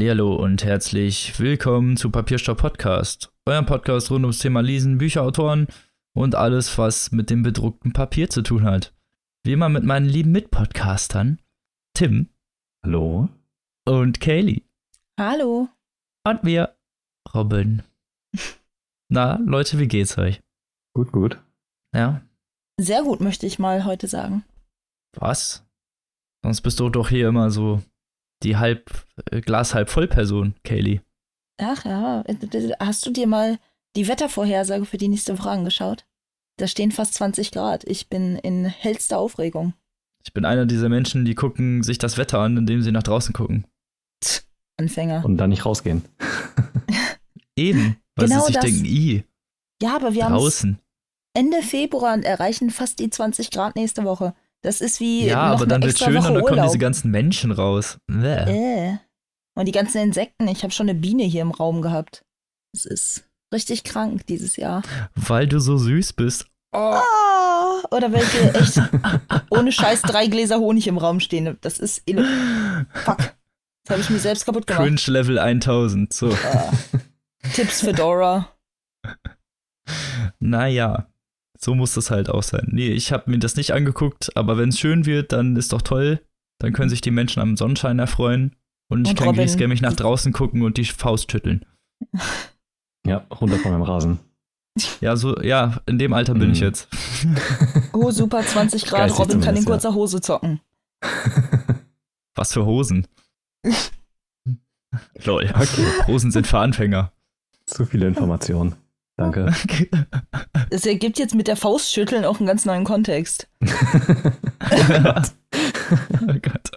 Hallihallo und herzlich willkommen zu Papierstopp Podcast, eurem Podcast rund ums Thema Lesen, Bücherautoren und alles, was mit dem bedruckten Papier zu tun hat. Wie immer mit meinen lieben Mitpodcastern Tim Hallo. und Kaylee Hallo. und mir Robin. Na, Leute, wie geht's euch? Gut, gut. Ja, Sehr gut, möchte ich mal heute sagen. was? Sonst bist du doch hier immer so die halb äh, Glas halb voll Person, Kaylee. Ach ja, hast du dir mal die Wettervorhersage für die nächste Woche angeschaut? Da stehen fast 20 Grad. Ich bin in hellster Aufregung. Ich bin einer dieser Menschen, die gucken sich das Wetter an, indem sie nach draußen gucken. Anfänger. Und dann nicht rausgehen. Eben, weil Genau sie sich das. denken, i, Ja, aber wir haben draußen. Ende Februar und erreichen fast die 20 Grad nächste Woche. Das ist wie Ja, noch aber dann wird extra schön Woche und dann kommen diese ganzen Menschen raus. Bäh. Äh. Und die ganzen Insekten. Ich habe schon eine Biene hier im Raum gehabt. Es ist richtig krank dieses Jahr. Weil du so süß bist. Ah, oder welche echt ohne Scheiß drei Gläser Honig im Raum stehen. Das ist Fuck. Das habe ich mir selbst kaputt gemacht. Cringe Level 1000. So, Ah. Tipps für Dora. naja. So muss das halt auch sein. Nee, ich habe mir das nicht angeguckt, aber wenn es schön wird, dann ist doch toll. Dann können sich die Menschen am Sonnenschein erfreuen. Und ich Und kann Robin- griesgämmig nach draußen gucken und die Faust schütteln. Ja, runter von meinem Rasen. Ja, so, ja, in dem Alter bin ich Mhm. jetzt. Oh, super, 20 Grad. Geistig Robin kann in kurzer Hose zocken. Was für Hosen. Lol. Okay. Hosen sind für Anfänger. Zu viele Informationen. Danke. Es ergibt jetzt mit der Faust schütteln auch einen ganz neuen Kontext. oh Gott.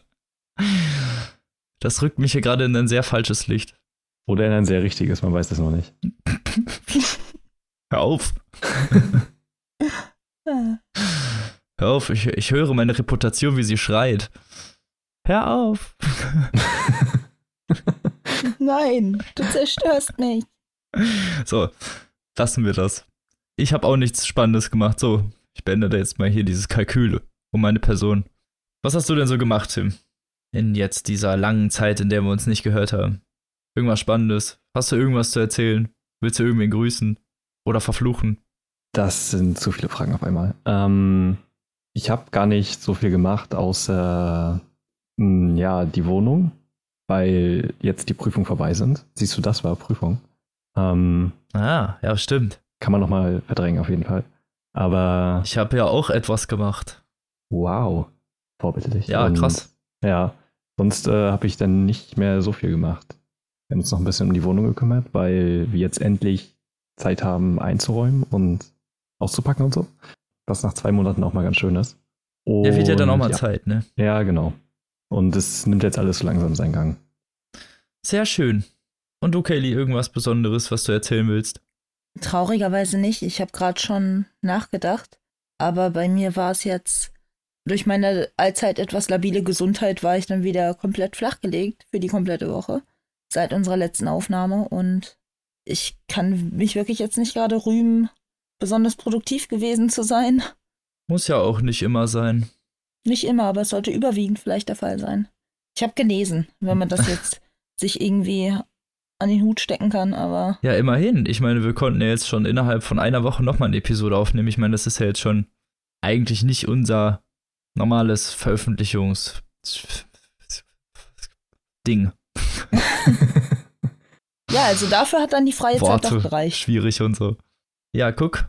Das rückt mich hier gerade in ein sehr falsches Licht. Oder in ein sehr richtiges, man weiß das noch nicht. Hör auf. Hör auf, ich, ich höre meine Reputation, wie sie schreit. Hör auf. Nein, du zerstörst mich. So, lassen wir das. Ich habe auch nichts Spannendes gemacht. So, ich beende jetzt mal hier dieses Kalkül um meine Person. Was hast du denn so gemacht, Tim? In jetzt dieser langen Zeit, in der wir uns nicht gehört haben. Irgendwas Spannendes? Hast du irgendwas zu erzählen? Willst du irgendwen grüßen? Oder verfluchen? Das sind zu viele Fragen auf einmal. Ähm, ich habe gar nicht so viel gemacht, außer mh, ja, die Wohnung, weil jetzt die Prüfungen vorbei sind. Siehst du, das war Prüfung. Ähm, Ah, ja, stimmt. kann man nochmal verdrängen, auf jeden Fall. Aber Ich habe ja auch etwas gemacht. wow, vorbildlich. Ja, Und, krass. Ja, sonst äh, habe ich dann nicht mehr so viel gemacht. Wir haben uns noch ein bisschen um die Wohnung gekümmert, weil wir jetzt endlich Zeit haben einzuräumen und auszupacken und so. Was nach zwei Monaten auch mal ganz schön ist. Der wird ja dann auch mal ja. Zeit, ne? Ja, genau. Und es nimmt jetzt alles so langsam seinen Gang. Sehr schön. Und du, Kaylee, irgendwas Besonderes, was du erzählen willst? Traurigerweise nicht. Ich habe gerade schon nachgedacht. Aber bei mir war es jetzt, durch meine allzeit etwas labile Gesundheit, war ich dann wieder komplett flachgelegt für die komplette Woche. Seit unserer letzten Aufnahme. Und ich kann mich wirklich jetzt nicht gerade rühmen, besonders produktiv gewesen zu sein. Muss ja auch nicht immer sein. Nicht immer, aber es sollte überwiegend vielleicht der Fall sein. Ich habe genesen, wenn man das jetzt sich irgendwie an den Hut stecken kann, aber Ja, immerhin. Ich meine, wir konnten ja jetzt schon innerhalb von einer Woche nochmal eine Episode aufnehmen. Ich meine, das ist ja jetzt schon eigentlich nicht unser normales Veröffentlichungs Ding. ja, also dafür hat dann die freie Zeit doch Worte gereicht. schwierig und so. Ja, guck,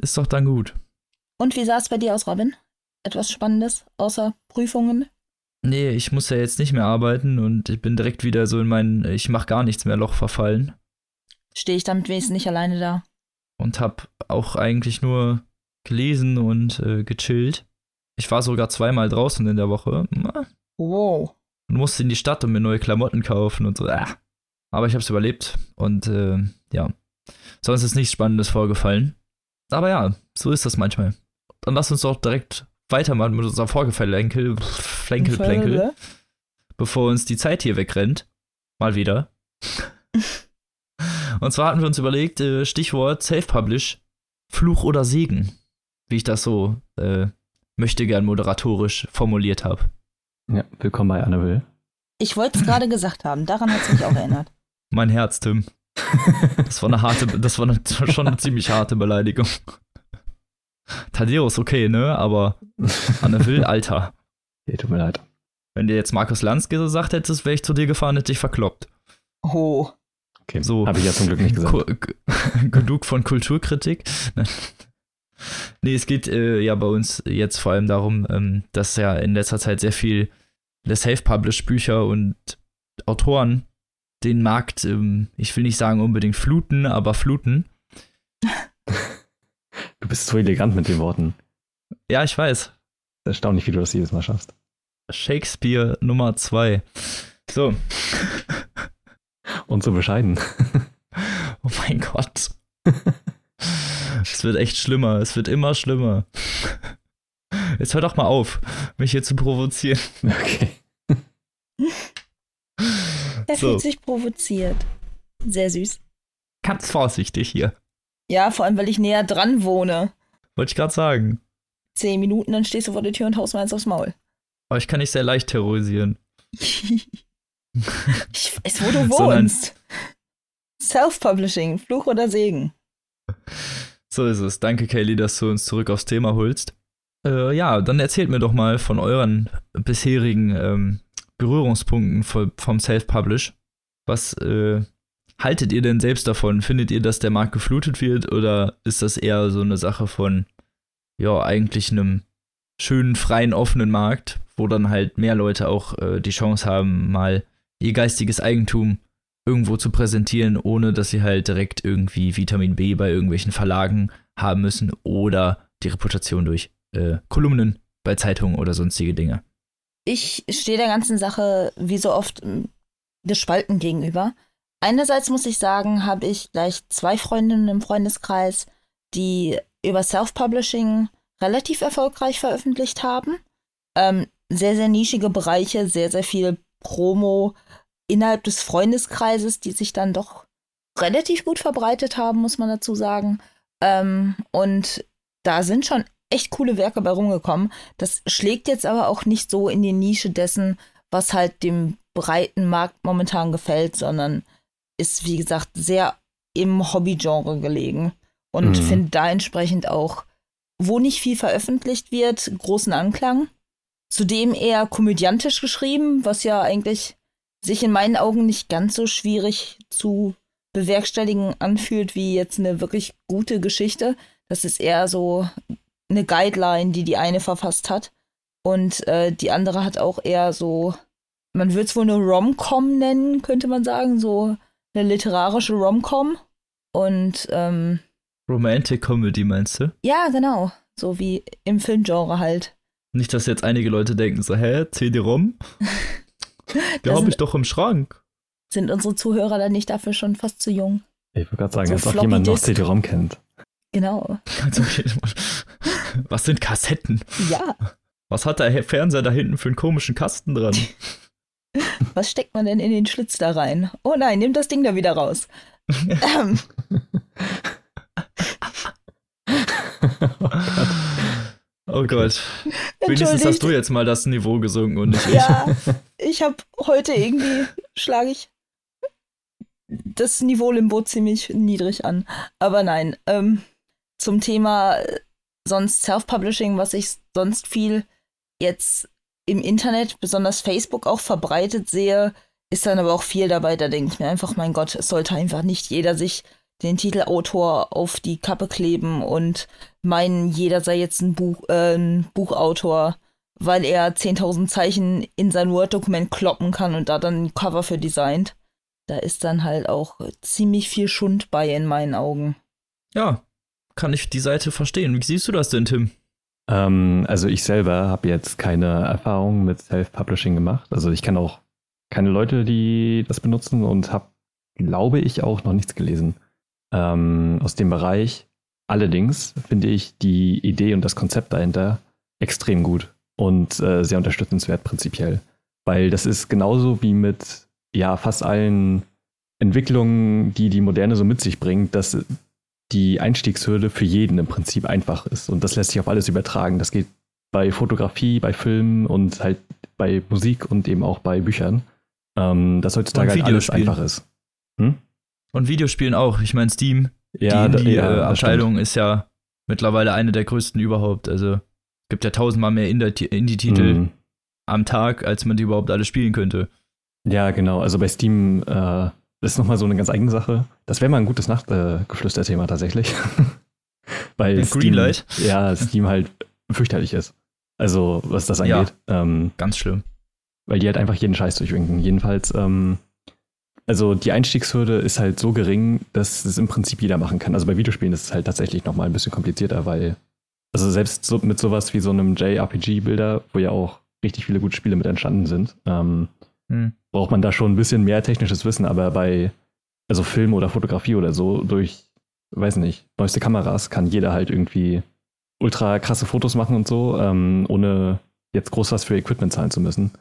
ist doch dann gut. Und wie sah es bei dir aus, Robin? Etwas Spannendes, außer Prüfungen? Nee, ich muss ja jetzt nicht mehr arbeiten und ich bin direkt wieder so in mein ich mach gar nichts mehr Loch verfallen Stehe ich damit wenigstens nicht alleine da? und hab auch eigentlich nur gelesen und äh, gechillt. Ich war sogar zweimal draußen in der Woche. Wow. und musste in die Stadt und mir neue Klamotten kaufen und so. Ah. Aber ich habe es überlebt und äh, ja, sonst ist nichts Spannendes vorgefallen. Aber ja, so ist das manchmal. Dann lass uns doch direkt weitermachen mit unserem Vorgefällenkel, Flenkel, Plänkel, bevor uns die Zeit hier wegrennt. Mal wieder. und zwar hatten wir uns überlegt, äh, Stichwort Self-Publish, Fluch oder Segen, wie ich das so äh, möchte gern moderatorisch formuliert habe. Ja, willkommen bei Anne Will. Ich wollte es gerade gesagt haben, daran hat es mich auch erinnert. Mein Herz, Tim. Das war eine harte, das war eine, schon eine ziemlich harte Beleidigung. Thaddeus, okay, ne? Aber Anne Will, Alter. Okay, tut mir leid. Wenn dir jetzt Markus Lanz gesagt hättest, wäre ich zu dir gefahren, hätte ich verkloppt. Oh. Okay, So. habe ich ja zum Glück nicht gesagt. Genug von Kulturkritik. nee, es geht äh, ja bei uns jetzt vor allem darum, ähm, dass ja in letzter Zeit sehr viel Self-Published Bücher und Autoren den Markt, ähm, ich will nicht sagen unbedingt fluten, aber fluten. Du bist so elegant mit den Worten. Ja, ich weiß. Erstaunlich, wie du das jedes Mal schaffst. Shakespeare Nummer zwei. So. Und so bescheiden. Oh mein Gott. es wird echt schlimmer. Es wird immer schlimmer. Jetzt hör doch mal auf, mich hier zu provozieren. Okay. Er So. fühlt sich provoziert. Sehr süß. Ganz vorsichtig hier. Ja, vor allem, weil ich näher dran wohne. Wollte ich gerade sagen. Zehn Minuten, dann stehst du vor der Tür und haust mir eins aufs Maul. Aber ich kann dich sehr leicht terrorisieren. ich weiß, wo du wohnst. Self-Publishing, Fluch oder Segen. So ist es. Danke, Kaylee, dass du uns zurück aufs Thema holst. Äh, ja, dann erzählt mir doch mal von euren bisherigen ähm, Berührungspunkten vo- vom Self-Publish. Was äh, haltet ihr denn selbst davon? Findet ihr, dass der Markt geflutet wird oder ist das eher so eine Sache von, ja, eigentlich einem schönen, freien, offenen Markt, wo dann halt mehr Leute auch äh, die Chance haben, mal ihr geistiges Eigentum irgendwo zu präsentieren, ohne dass sie halt direkt irgendwie Vitamin B bei irgendwelchen Verlagen haben müssen oder die Reputation durch äh, Kolumnen bei Zeitungen oder sonstige Dinge. Ich stehe der ganzen Sache wie so oft m, gespalten gegenüber. Einerseits muss ich sagen, habe ich gleich zwei Freundinnen im Freundeskreis, die über Self-Publishing relativ erfolgreich veröffentlicht haben. Ähm, sehr, sehr nischige Bereiche, sehr, sehr viel Promo innerhalb des Freundeskreises, die sich dann doch relativ gut verbreitet haben, muss man dazu sagen. Ähm, und da sind schon echt coole Werke bei rumgekommen. Das schlägt jetzt aber auch nicht so in die Nische dessen, was halt dem breiten Markt momentan gefällt, sondern ist, wie gesagt, sehr im Hobbygenre gelegen. Und Mhm. finde da entsprechend auch, wo nicht viel veröffentlicht wird, großen Anklang. Zudem eher komödiantisch geschrieben, was ja eigentlich sich in meinen Augen nicht ganz so schwierig zu bewerkstelligen anfühlt wie jetzt eine wirklich gute Geschichte. Das ist eher so eine Guideline, die die eine verfasst hat. Und äh, die andere hat auch eher so, man würde es wohl eine Rom-Com nennen, könnte man sagen, so eine literarische Rom-Com. Und ähm, Romantic Comedy meinst du? ja, genau, so wie im Filmgenre halt. Nicht, dass jetzt einige Leute denken so, hä, CD-ROM? Da Der habe ich doch im Schrank. Sind unsere Zuhörer dann nicht dafür schon fast zu jung? Ich wollte gerade sagen, So als ob jemand noch. CD-ROM kennt. Genau. Was sind Kassetten? Ja, Was hat der Fernseher da hinten für einen komischen Kasten dran? was steckt man denn in den Schlitz da rein? Oh nein, nimm das Ding da wieder raus. ähm, Oh Gott. Wenigstens hast du jetzt mal das Niveau gesunken und nicht ich. Ja, ich habe heute irgendwie, schlage ich das Niveau Limbo ziemlich niedrig an. Aber nein, ähm, zum Thema äh, sonst Self-Publishing, was ich sonst viel jetzt im Internet, besonders Facebook auch verbreitet sehe, ist dann aber auch viel dabei, da denke ich mir einfach, mein Gott, es sollte einfach nicht jeder sich den Titel Autor auf die Kappe kleben und meinen, jeder sei jetzt ein, Buch, äh, ein Buchautor, weil er 10.000 Zeichen in sein Word-Dokument kloppen kann und da dann ein Cover für designt. Da ist dann halt auch ziemlich viel Schund bei in meinen Augen. Ja, kann ich die Seite verstehen. Wie siehst du das denn, Tim? Ähm, also ich selber habe jetzt keine Erfahrung mit Self-Publishing gemacht. Also ich kenne auch keine Leute, die das benutzen und habe, glaube ich, auch noch nichts gelesen ähm, aus dem Bereich. Allerdings finde ich die Idee und das Konzept dahinter extrem gut und äh, sehr unterstützenswert prinzipiell. Weil das ist genauso wie mit ja fast allen Entwicklungen, die die Moderne so mit sich bringt, dass die Einstiegshürde für jeden im Prinzip einfach ist. Und das lässt sich auf alles übertragen. Das geht bei Fotografie, bei Filmen und halt bei Musik und eben auch bei Büchern. ähm, dass heutzutage halt alles einfach ist. Hm? Und Videospielen auch. Ich meine, Steam, Ja, die da- ja, das Indie-Abteilung ist ja mittlerweile eine der größten überhaupt. Also es gibt ja tausendmal mehr. Indie-Titel Mhm. am Tag, als man die überhaupt alle spielen könnte. Ja, genau. Also bei Steam äh, ist nochmal so eine ganz eigene Sache. Das wäre mal ein gutes Nachtgeflüster-Thema tatsächlich. Weil Steam, Greenlight? Ja, Steam halt fürchterlich ist. Also, was das Ja. angeht. Ähm, Ganz schlimm. weil die halt einfach jeden Scheiß durchwinken. Jedenfalls, ähm, also die Einstiegshürde ist halt so gering, dass es im Prinzip jeder machen kann. Also bei Videospielen ist es halt tatsächlich nochmal ein bisschen komplizierter, weil, also selbst so, mit sowas wie so einem JRPG-Bilder, wo ja auch richtig viele gute Spiele mit entstanden sind, ähm, Hm. braucht man da schon ein bisschen mehr technisches Wissen, aber bei, also Film oder Fotografie oder so, durch, weiß nicht, neueste Kameras kann jeder halt irgendwie ultra krasse Fotos machen und so, ähm, ohne jetzt groß was für Equipment zahlen zu müssen.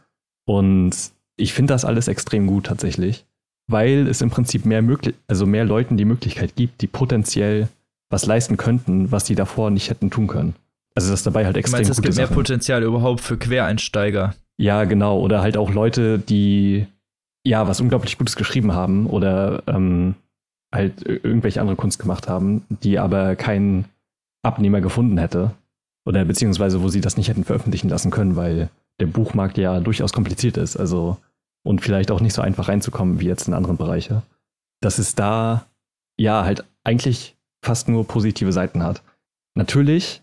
Und ich finde das alles extrem gut tatsächlich, weil es im Prinzip mehr möglich, also mehr Leuten die Möglichkeit gibt, die potenziell was leisten könnten, was die davor nicht hätten tun können. Also das dabei halt Du extrem meinst, es gute gibt mehr. Potenzial überhaupt für Quereinsteiger? Ja, genau. Oder halt auch Leute, die ja was unglaublich Gutes geschrieben haben oder ähm, halt ir- irgendwelche andere Kunst gemacht haben, die aber keinen Abnehmer gefunden hätte. Oder beziehungsweise wo sie das nicht hätten veröffentlichen lassen können, weil der Buchmarkt ja durchaus kompliziert ist. Also und vielleicht auch nicht so einfach reinzukommen wie jetzt in andere Bereiche. Dass es da ja halt eigentlich fast nur positive Seiten hat. Natürlich,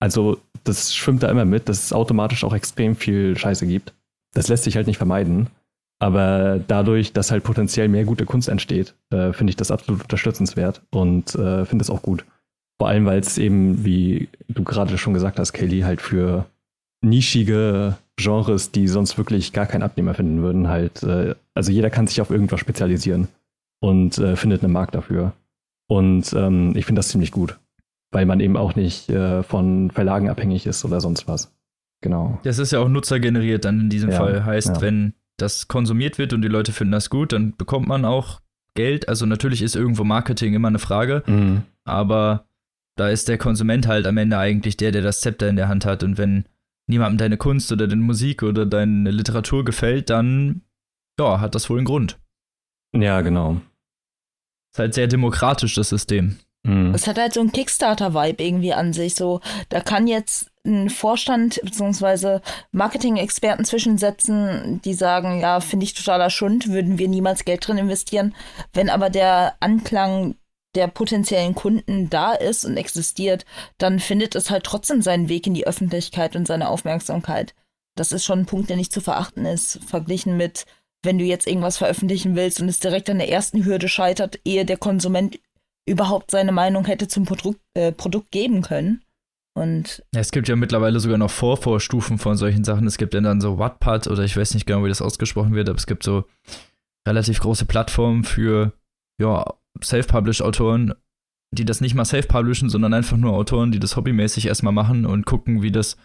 also das schwimmt da immer mit, dass es automatisch auch extrem viel Scheiße gibt. Das lässt sich halt nicht vermeiden. Aber dadurch, dass halt potenziell mehr gute Kunst entsteht, äh, finde ich das absolut unterstützenswert und äh, finde es auch gut. Vor allem, weil es eben, wie du gerade schon gesagt hast, Kelly, halt für nischige Genres, die sonst wirklich gar keinen Abnehmer finden würden, halt, äh, also jeder kann sich auf irgendwas spezialisieren und äh, findet einen Markt dafür. Und ähm, ich finde das ziemlich gut, weil man eben auch nicht äh, von Verlagen abhängig ist oder sonst was. Genau. Das ist ja auch nutzergeneriert dann in diesem Ja, Fall. Heißt, ja. wenn das konsumiert wird und die Leute finden das gut, dann bekommt man auch Geld. Also natürlich ist irgendwo Marketing immer eine Frage, Mhm. aber da ist der Konsument halt am Ende eigentlich der, der das Zepter in der Hand hat. Und wenn niemandem deine Kunst oder deine Musik oder deine Literatur gefällt, dann ja, hat das wohl einen Grund. Ja, genau. Ist halt sehr demokratisch, das System. Mhm. Es hat halt so einen Kickstarter-Vibe irgendwie an sich. So, da kann jetzt ein Vorstand bzw. Marketing-Experten zwischensetzen, die sagen, ja, finde ich totaler Schund, würden wir niemals Geld drin investieren. Wenn aber der Anklang der potenziellen Kunden da ist und existiert, dann findet es halt trotzdem seinen Weg in die Öffentlichkeit und seine Aufmerksamkeit. Das ist schon ein Punkt, der nicht zu verachten ist, verglichen mit, wenn du jetzt irgendwas veröffentlichen willst und es direkt an der ersten Hürde scheitert, ehe der Konsument überhaupt seine Meinung hätte zum Produkt, äh, Produkt geben können. Und es gibt ja mittlerweile sogar noch Vorvorstufen von solchen Sachen. Es gibt ja dann so Wattpad oder ich weiß nicht genau, wie das ausgesprochen wird, aber es gibt so relativ große Plattformen für ja, Self-Publish-Autoren, die das nicht mal self-publishen, sondern einfach nur Autoren, die das hobbymäßig erstmal machen und gucken, wie das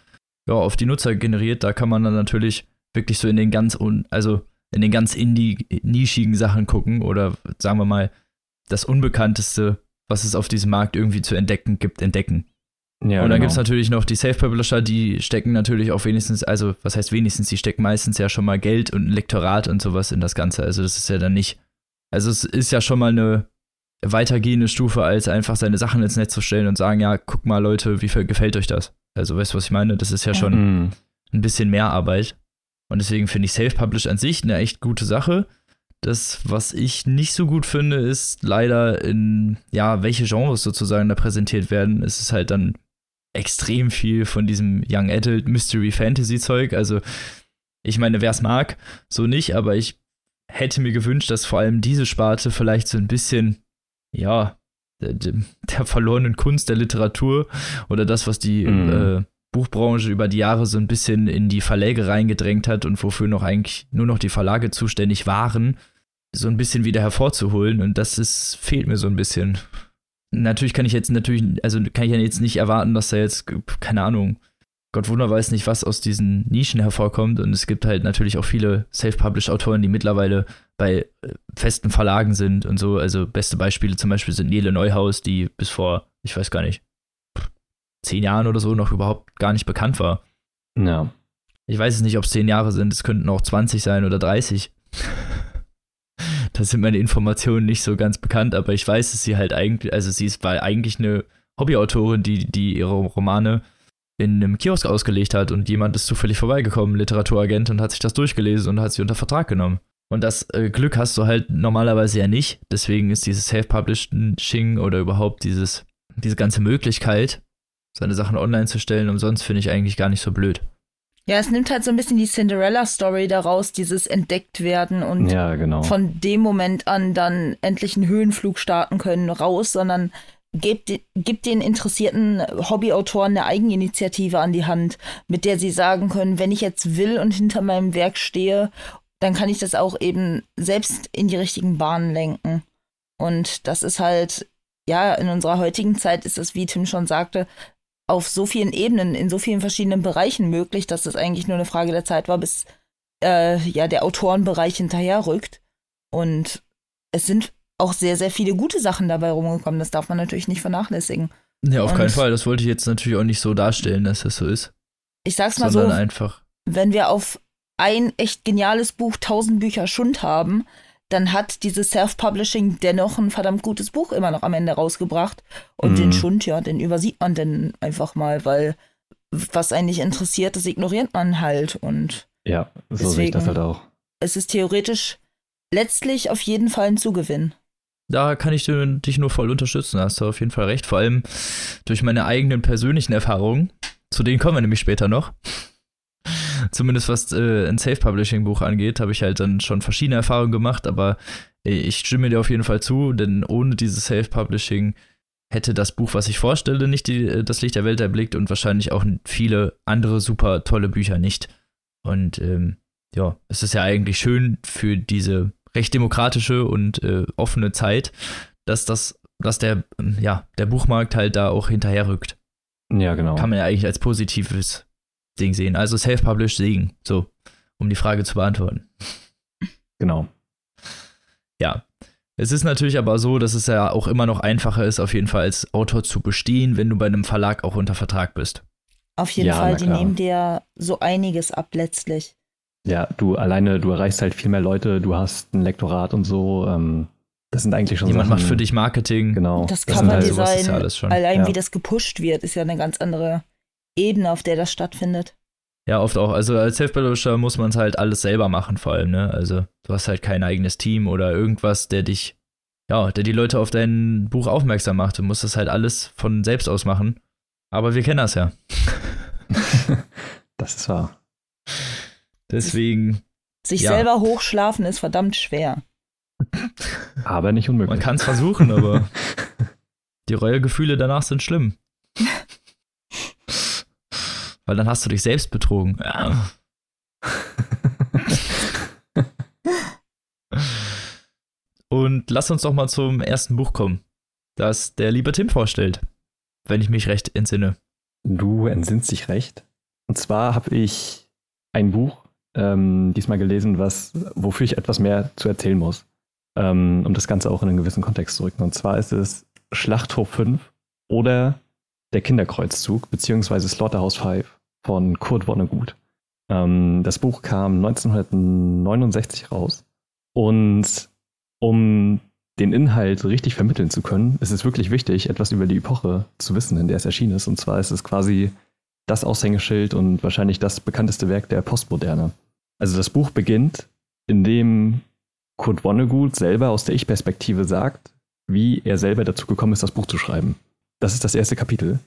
ja, auf die Nutzer generiert. Da kann man dann natürlich wirklich so in den ganz, un also in den ganz indie-nischigen Sachen gucken oder sagen wir mal das Unbekannteste, was es auf diesem Markt irgendwie zu entdecken gibt, entdecken. Ja, und dann genau. gibt es natürlich noch die Self-Publisher, die stecken natürlich auch wenigstens, also was heißt wenigstens, die stecken meistens ja schon mal Geld und ein Lektorat und sowas in das Ganze. Also das ist ja dann nicht, also es ist ja schon mal eine weitergehende Stufe, als einfach seine Sachen ins Netz zu stellen und sagen, ja, guck mal Leute, wie viel gefällt euch das? Also weißt du, was ich meine? Das ist ja Ja. schon Mhm. ein bisschen mehr Arbeit. Und deswegen finde ich Self-Publish an sich eine echt gute Sache. Das, was ich nicht so gut finde, ist leider in, ja, welche Genres sozusagen da präsentiert werden. Es ist halt dann extrem viel von diesem Young Adult Mystery Fantasy Zeug. Also, ich meine, wer es mag, so nicht, aber ich hätte mir gewünscht, dass vor allem diese Sparte vielleicht so ein bisschen, ja, der, der verlorenen Kunst der Literatur oder das, was die Mhm. äh, Buchbranche über die Jahre so ein bisschen in die Verläge reingedrängt hat und wofür noch eigentlich nur noch die Verlage zuständig waren, so ein bisschen wieder hervorzuholen. Und das ist, fehlt mir so ein bisschen. Natürlich kann ich jetzt natürlich, also kann ich ja jetzt nicht erwarten, dass da jetzt, keine Ahnung, Gott Wunder weiß nicht, was aus diesen Nischen hervorkommt. Und es gibt halt natürlich auch viele Self-Published-Autoren, die mittlerweile bei äh, festen Verlagen sind und so. Also beste Beispiele zum Beispiel sind Nele Neuhaus, die bis vor, ich weiß gar nicht, zehn Jahren oder so noch überhaupt gar nicht bekannt war. Ja. Ich weiß es nicht, ob es zehn Jahre sind, es könnten auch 20 sein oder 30. da sind meine Informationen nicht so ganz bekannt, aber ich weiß, dass sie halt eigentlich, also sie ist war eigentlich eine Hobbyautorin, die, die ihre Romane in einem Kiosk ausgelegt hat und jemand ist zufällig vorbeigekommen, Literaturagent, und hat sich das durchgelesen und hat sie unter Vertrag genommen. Und das äh, Glück hast du halt normalerweise ja nicht. Deswegen ist dieses Self-Publishing oder überhaupt dieses, diese ganze Möglichkeit, seine Sachen online zu stellen, umsonst finde ich eigentlich gar nicht so blöd. Ja, es nimmt halt so ein bisschen die Cinderella-Story daraus, dieses entdeckt werden und Ja, genau. von dem Moment an dann endlich einen Höhenflug starten können, raus, sondern gibt, gibt den interessierten Hobbyautoren eine Eigeninitiative an die Hand, mit der sie sagen können, wenn ich jetzt will und hinter meinem Werk stehe, dann kann ich das auch eben selbst in die richtigen Bahnen lenken. Und das ist halt, ja, in unserer heutigen Zeit ist es, wie Tim schon sagte, auf so vielen Ebenen, in so vielen verschiedenen Bereichen möglich, dass es eigentlich nur eine Frage der Zeit war, bis äh, ja der Autorenbereich hinterherrückt. Und es sind auch sehr, sehr viele gute Sachen dabei rumgekommen. Das darf man natürlich nicht vernachlässigen. Ja, auf Und- keinen Fall. Das wollte ich jetzt natürlich auch nicht so darstellen, dass das so ist. Ich sag's mal sondern so, einfach. wenn wir auf ein echt geniales Buch 1000 Bücher Schund haben, dann hat dieses Self-Publishing dennoch ein verdammt gutes Buch immer noch am Ende rausgebracht. Und Mhm. den Schund, ja, den übersieht man dann einfach mal, weil was einen nicht interessiert, das ignoriert man halt. Und Ja, so sehe ich das halt auch. es ist theoretisch letztlich auf jeden Fall ein Zugewinn. Da kann ich dich nur voll unterstützen, hast du auf jeden Fall recht. Vor allem durch meine eigenen persönlichen Erfahrungen. Zu denen kommen wir nämlich später noch. Zumindest was äh, ein Self-Publishing-Buch angeht, habe ich halt dann schon verschiedene Erfahrungen gemacht, aber äh, ich stimme dir auf jeden Fall zu, denn ohne dieses Self-Publishing hätte das Buch, was ich vorstelle, nicht die, äh, das Licht der Welt erblickt und wahrscheinlich auch viele andere super tolle Bücher nicht. Und ähm, ja, es ist ja eigentlich schön für diese recht demokratische und äh, offene Zeit, dass das, dass der, ja, der Buchmarkt halt da auch hinterherrückt. Ja, genau. Kann man ja eigentlich als positives Ding sehen. Also Self-Published Segen, so, um die Frage zu beantworten. Genau. Ja. Es ist natürlich aber so, dass es ja auch immer noch einfacher ist, auf jeden Fall als Autor zu bestehen, wenn du bei einem Verlag auch unter Vertrag bist. Auf jeden Ja, Fall, die nehmen dir so einiges ab letztlich. Ja, du alleine, du erreichst halt viel mehr Leute, du hast ein Lektorat und so. Ähm, das sind eigentlich schon Jemand Sachen, macht für dich Marketing. Genau. Das sind halt, sowas ist Coverdesign, ja schon. allein Ja. wie das gepusht wird, ist ja eine ganz andere Ebene, auf der das stattfindet. Ja, oft auch. Also als Self-Publisher muss man es halt alles selber machen, vor allem, ne? Also du hast halt kein eigenes Team oder irgendwas, der dich, ja, der die Leute auf dein Buch aufmerksam macht. Du musst das halt alles von selbst aus machen. Aber wir kennen das ja. das ist wahr. Deswegen, Sich Ja. selber hochschlafen ist verdammt schwer. Aber nicht unmöglich. man kann es versuchen, aber die Reuegefühle danach sind schlimm. Weil dann hast du dich selbst betrogen. Ja. Und lass uns doch mal zum ersten Buch kommen, das der liebe Tim vorstellt, wenn ich mich recht entsinne. Du entsinnst dich recht. Und zwar habe ich ein Buch ähm, diesmal gelesen, was, wofür ich etwas mehr zu erzählen muss, ähm, um das Ganze auch in einen gewissen Kontext zu rücken. Und zwar ist es Schlachthof 5 oder Der Kinderkreuzzug, beziehungsweise Slaughterhouse 5 von Kurt Vonnegut. Ähm, das Buch kam 1969 raus. Und um den Inhalt richtig vermitteln zu können, ist es wirklich wichtig, etwas über die Epoche zu wissen, in der es erschienen ist. Und zwar ist es quasi das Aushängeschild und wahrscheinlich das bekannteste Werk der Postmoderne. Also das Buch beginnt, indem Kurt Vonnegut selber aus der Ich-Perspektive sagt, wie er selber dazu gekommen ist, das Buch zu schreiben. Das ist das erste Kapitel.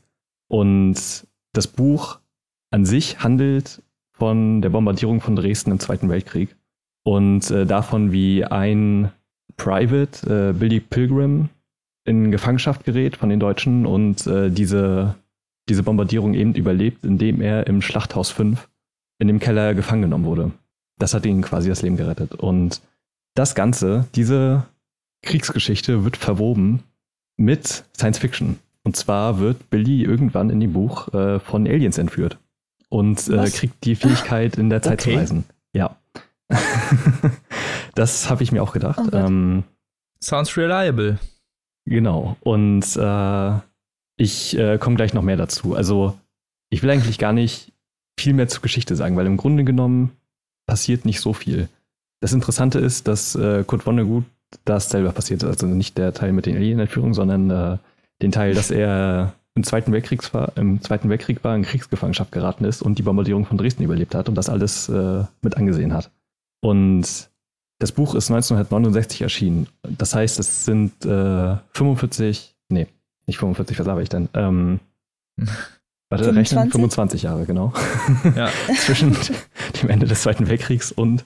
Und das Buch an sich handelt von der Bombardierung von Dresden im Zweiten Weltkrieg und äh, davon, wie ein Private, äh, Billy Pilgrim, in Gefangenschaft gerät von den Deutschen und äh, diese, diese Bombardierung eben überlebt, indem er im Schlachthaus 5 in dem Keller gefangen genommen wurde. Das hat ihn quasi das Leben gerettet. Und das Ganze, diese Kriegsgeschichte wird verwoben mit Science Fiction. Und zwar wird Billy irgendwann in dem Buch äh, von Aliens entführt und äh, kriegt die Fähigkeit, in der Zeit Okay. zu reisen. Ja. das habe ich mir auch gedacht. Oh ähm, Sounds reliable. Genau. Und äh, ich äh, komme gleich noch mehr dazu. Also, ich will eigentlich gar nicht viel mehr zur Geschichte sagen, weil im Grunde genommen passiert nicht so viel. das Interessante ist, dass äh, Kurt Vonnegut das selber passiert ist. Also nicht der Teil mit den Alien-Entführungen, sondern äh, den Teil, dass er im Zweiten, Weltkriegs war, im Zweiten Weltkrieg war, in Kriegsgefangenschaft geraten ist und die Bombardierung von Dresden überlebt hat und das alles äh, mit angesehen hat. Und das Buch ist 1969 erschienen. Das heißt, es sind äh, 45, nee, nicht 45, was habe ich denn? Ähm, warte, 25? rechnen, 25 Jahre, genau. Ja. Zwischen dem Ende des Zweiten Weltkriegs und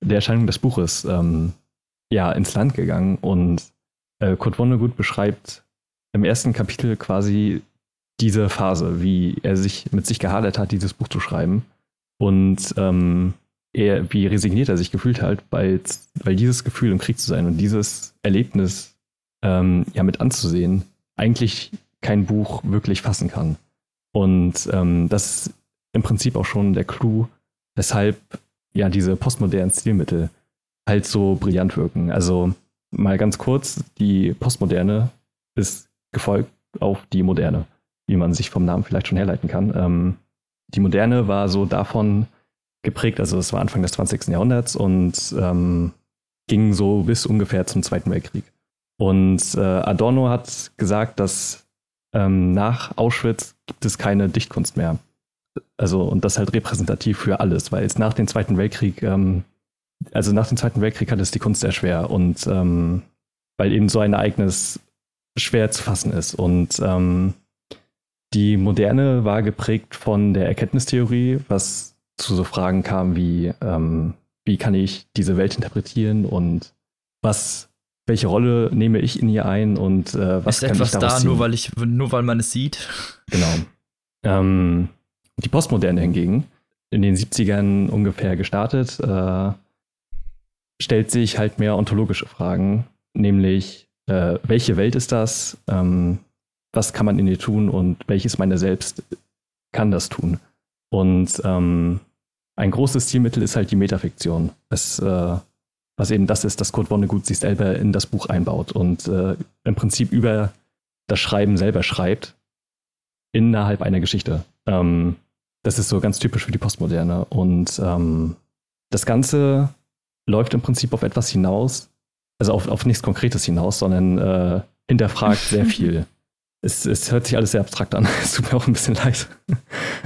der Erscheinung des Buches ähm, ja, ins Land gegangen. Und äh, Kurt Vonnegut beschreibt im ersten Kapitel quasi diese Phase, wie er sich mit sich gehadert hat, dieses Buch zu schreiben. Und ähm, er, wie resigniert er sich gefühlt hat, weil, weil dieses Gefühl, im Krieg zu sein und dieses Erlebnis ähm, ja mit anzusehen, eigentlich kein Buch wirklich fassen kann. Und ähm, das ist im Prinzip auch schon der Clou, weshalb ja diese postmodernen Stilmittel halt so brillant wirken. Also mal ganz kurz, die Postmoderne ist gefolgt auf die Moderne wie man sich vom Namen vielleicht schon herleiten kann. Ähm, die Moderne war so davon geprägt, also es war Anfang des 20. Jahrhunderts und ähm, ging so bis ungefähr zum Zweiten Weltkrieg. Und äh, Adorno hat gesagt, dass ähm, nach Auschwitz gibt es keine Dichtkunst mehr. Also, und das halt repräsentativ für alles, weil jetzt nach dem Zweiten Weltkrieg, ähm, also nach dem Zweiten Weltkrieg hat es die Kunst sehr schwer und ähm, weil eben so ein Ereignis schwer zu fassen ist. Und ähm, die Moderne war geprägt von der Erkenntnistheorie, was zu so Fragen kam wie, ähm, wie kann ich diese Welt interpretieren und was, welche Rolle nehme ich in ihr ein und äh, was ist kann etwas ich da, ziehen? nur weil ich, nur weil man es sieht. Genau. Ähm, die Postmoderne hingegen, in den 70ern ungefähr gestartet, äh, stellt sich halt mehr ontologische Fragen, nämlich äh, welche Welt ist das? Ähm, was kann man in ihr tun und welches meiner selbst kann das tun. Und ähm, ein großes Stilmittel ist halt die Metafiktion. Es, äh, was eben das ist, dass Kurt Vonnegut sich selber in das Buch einbaut und äh, im Prinzip über das Schreiben selber schreibt innerhalb einer Geschichte. Ähm, das ist so ganz typisch für die Postmoderne. Und ähm, das Ganze läuft im Prinzip auf etwas hinaus, also auf, auf nichts Konkretes hinaus, sondern äh, hinterfragt sehr viel es, es hört sich alles sehr abstrakt an. Es tut mir auch ein bisschen leid.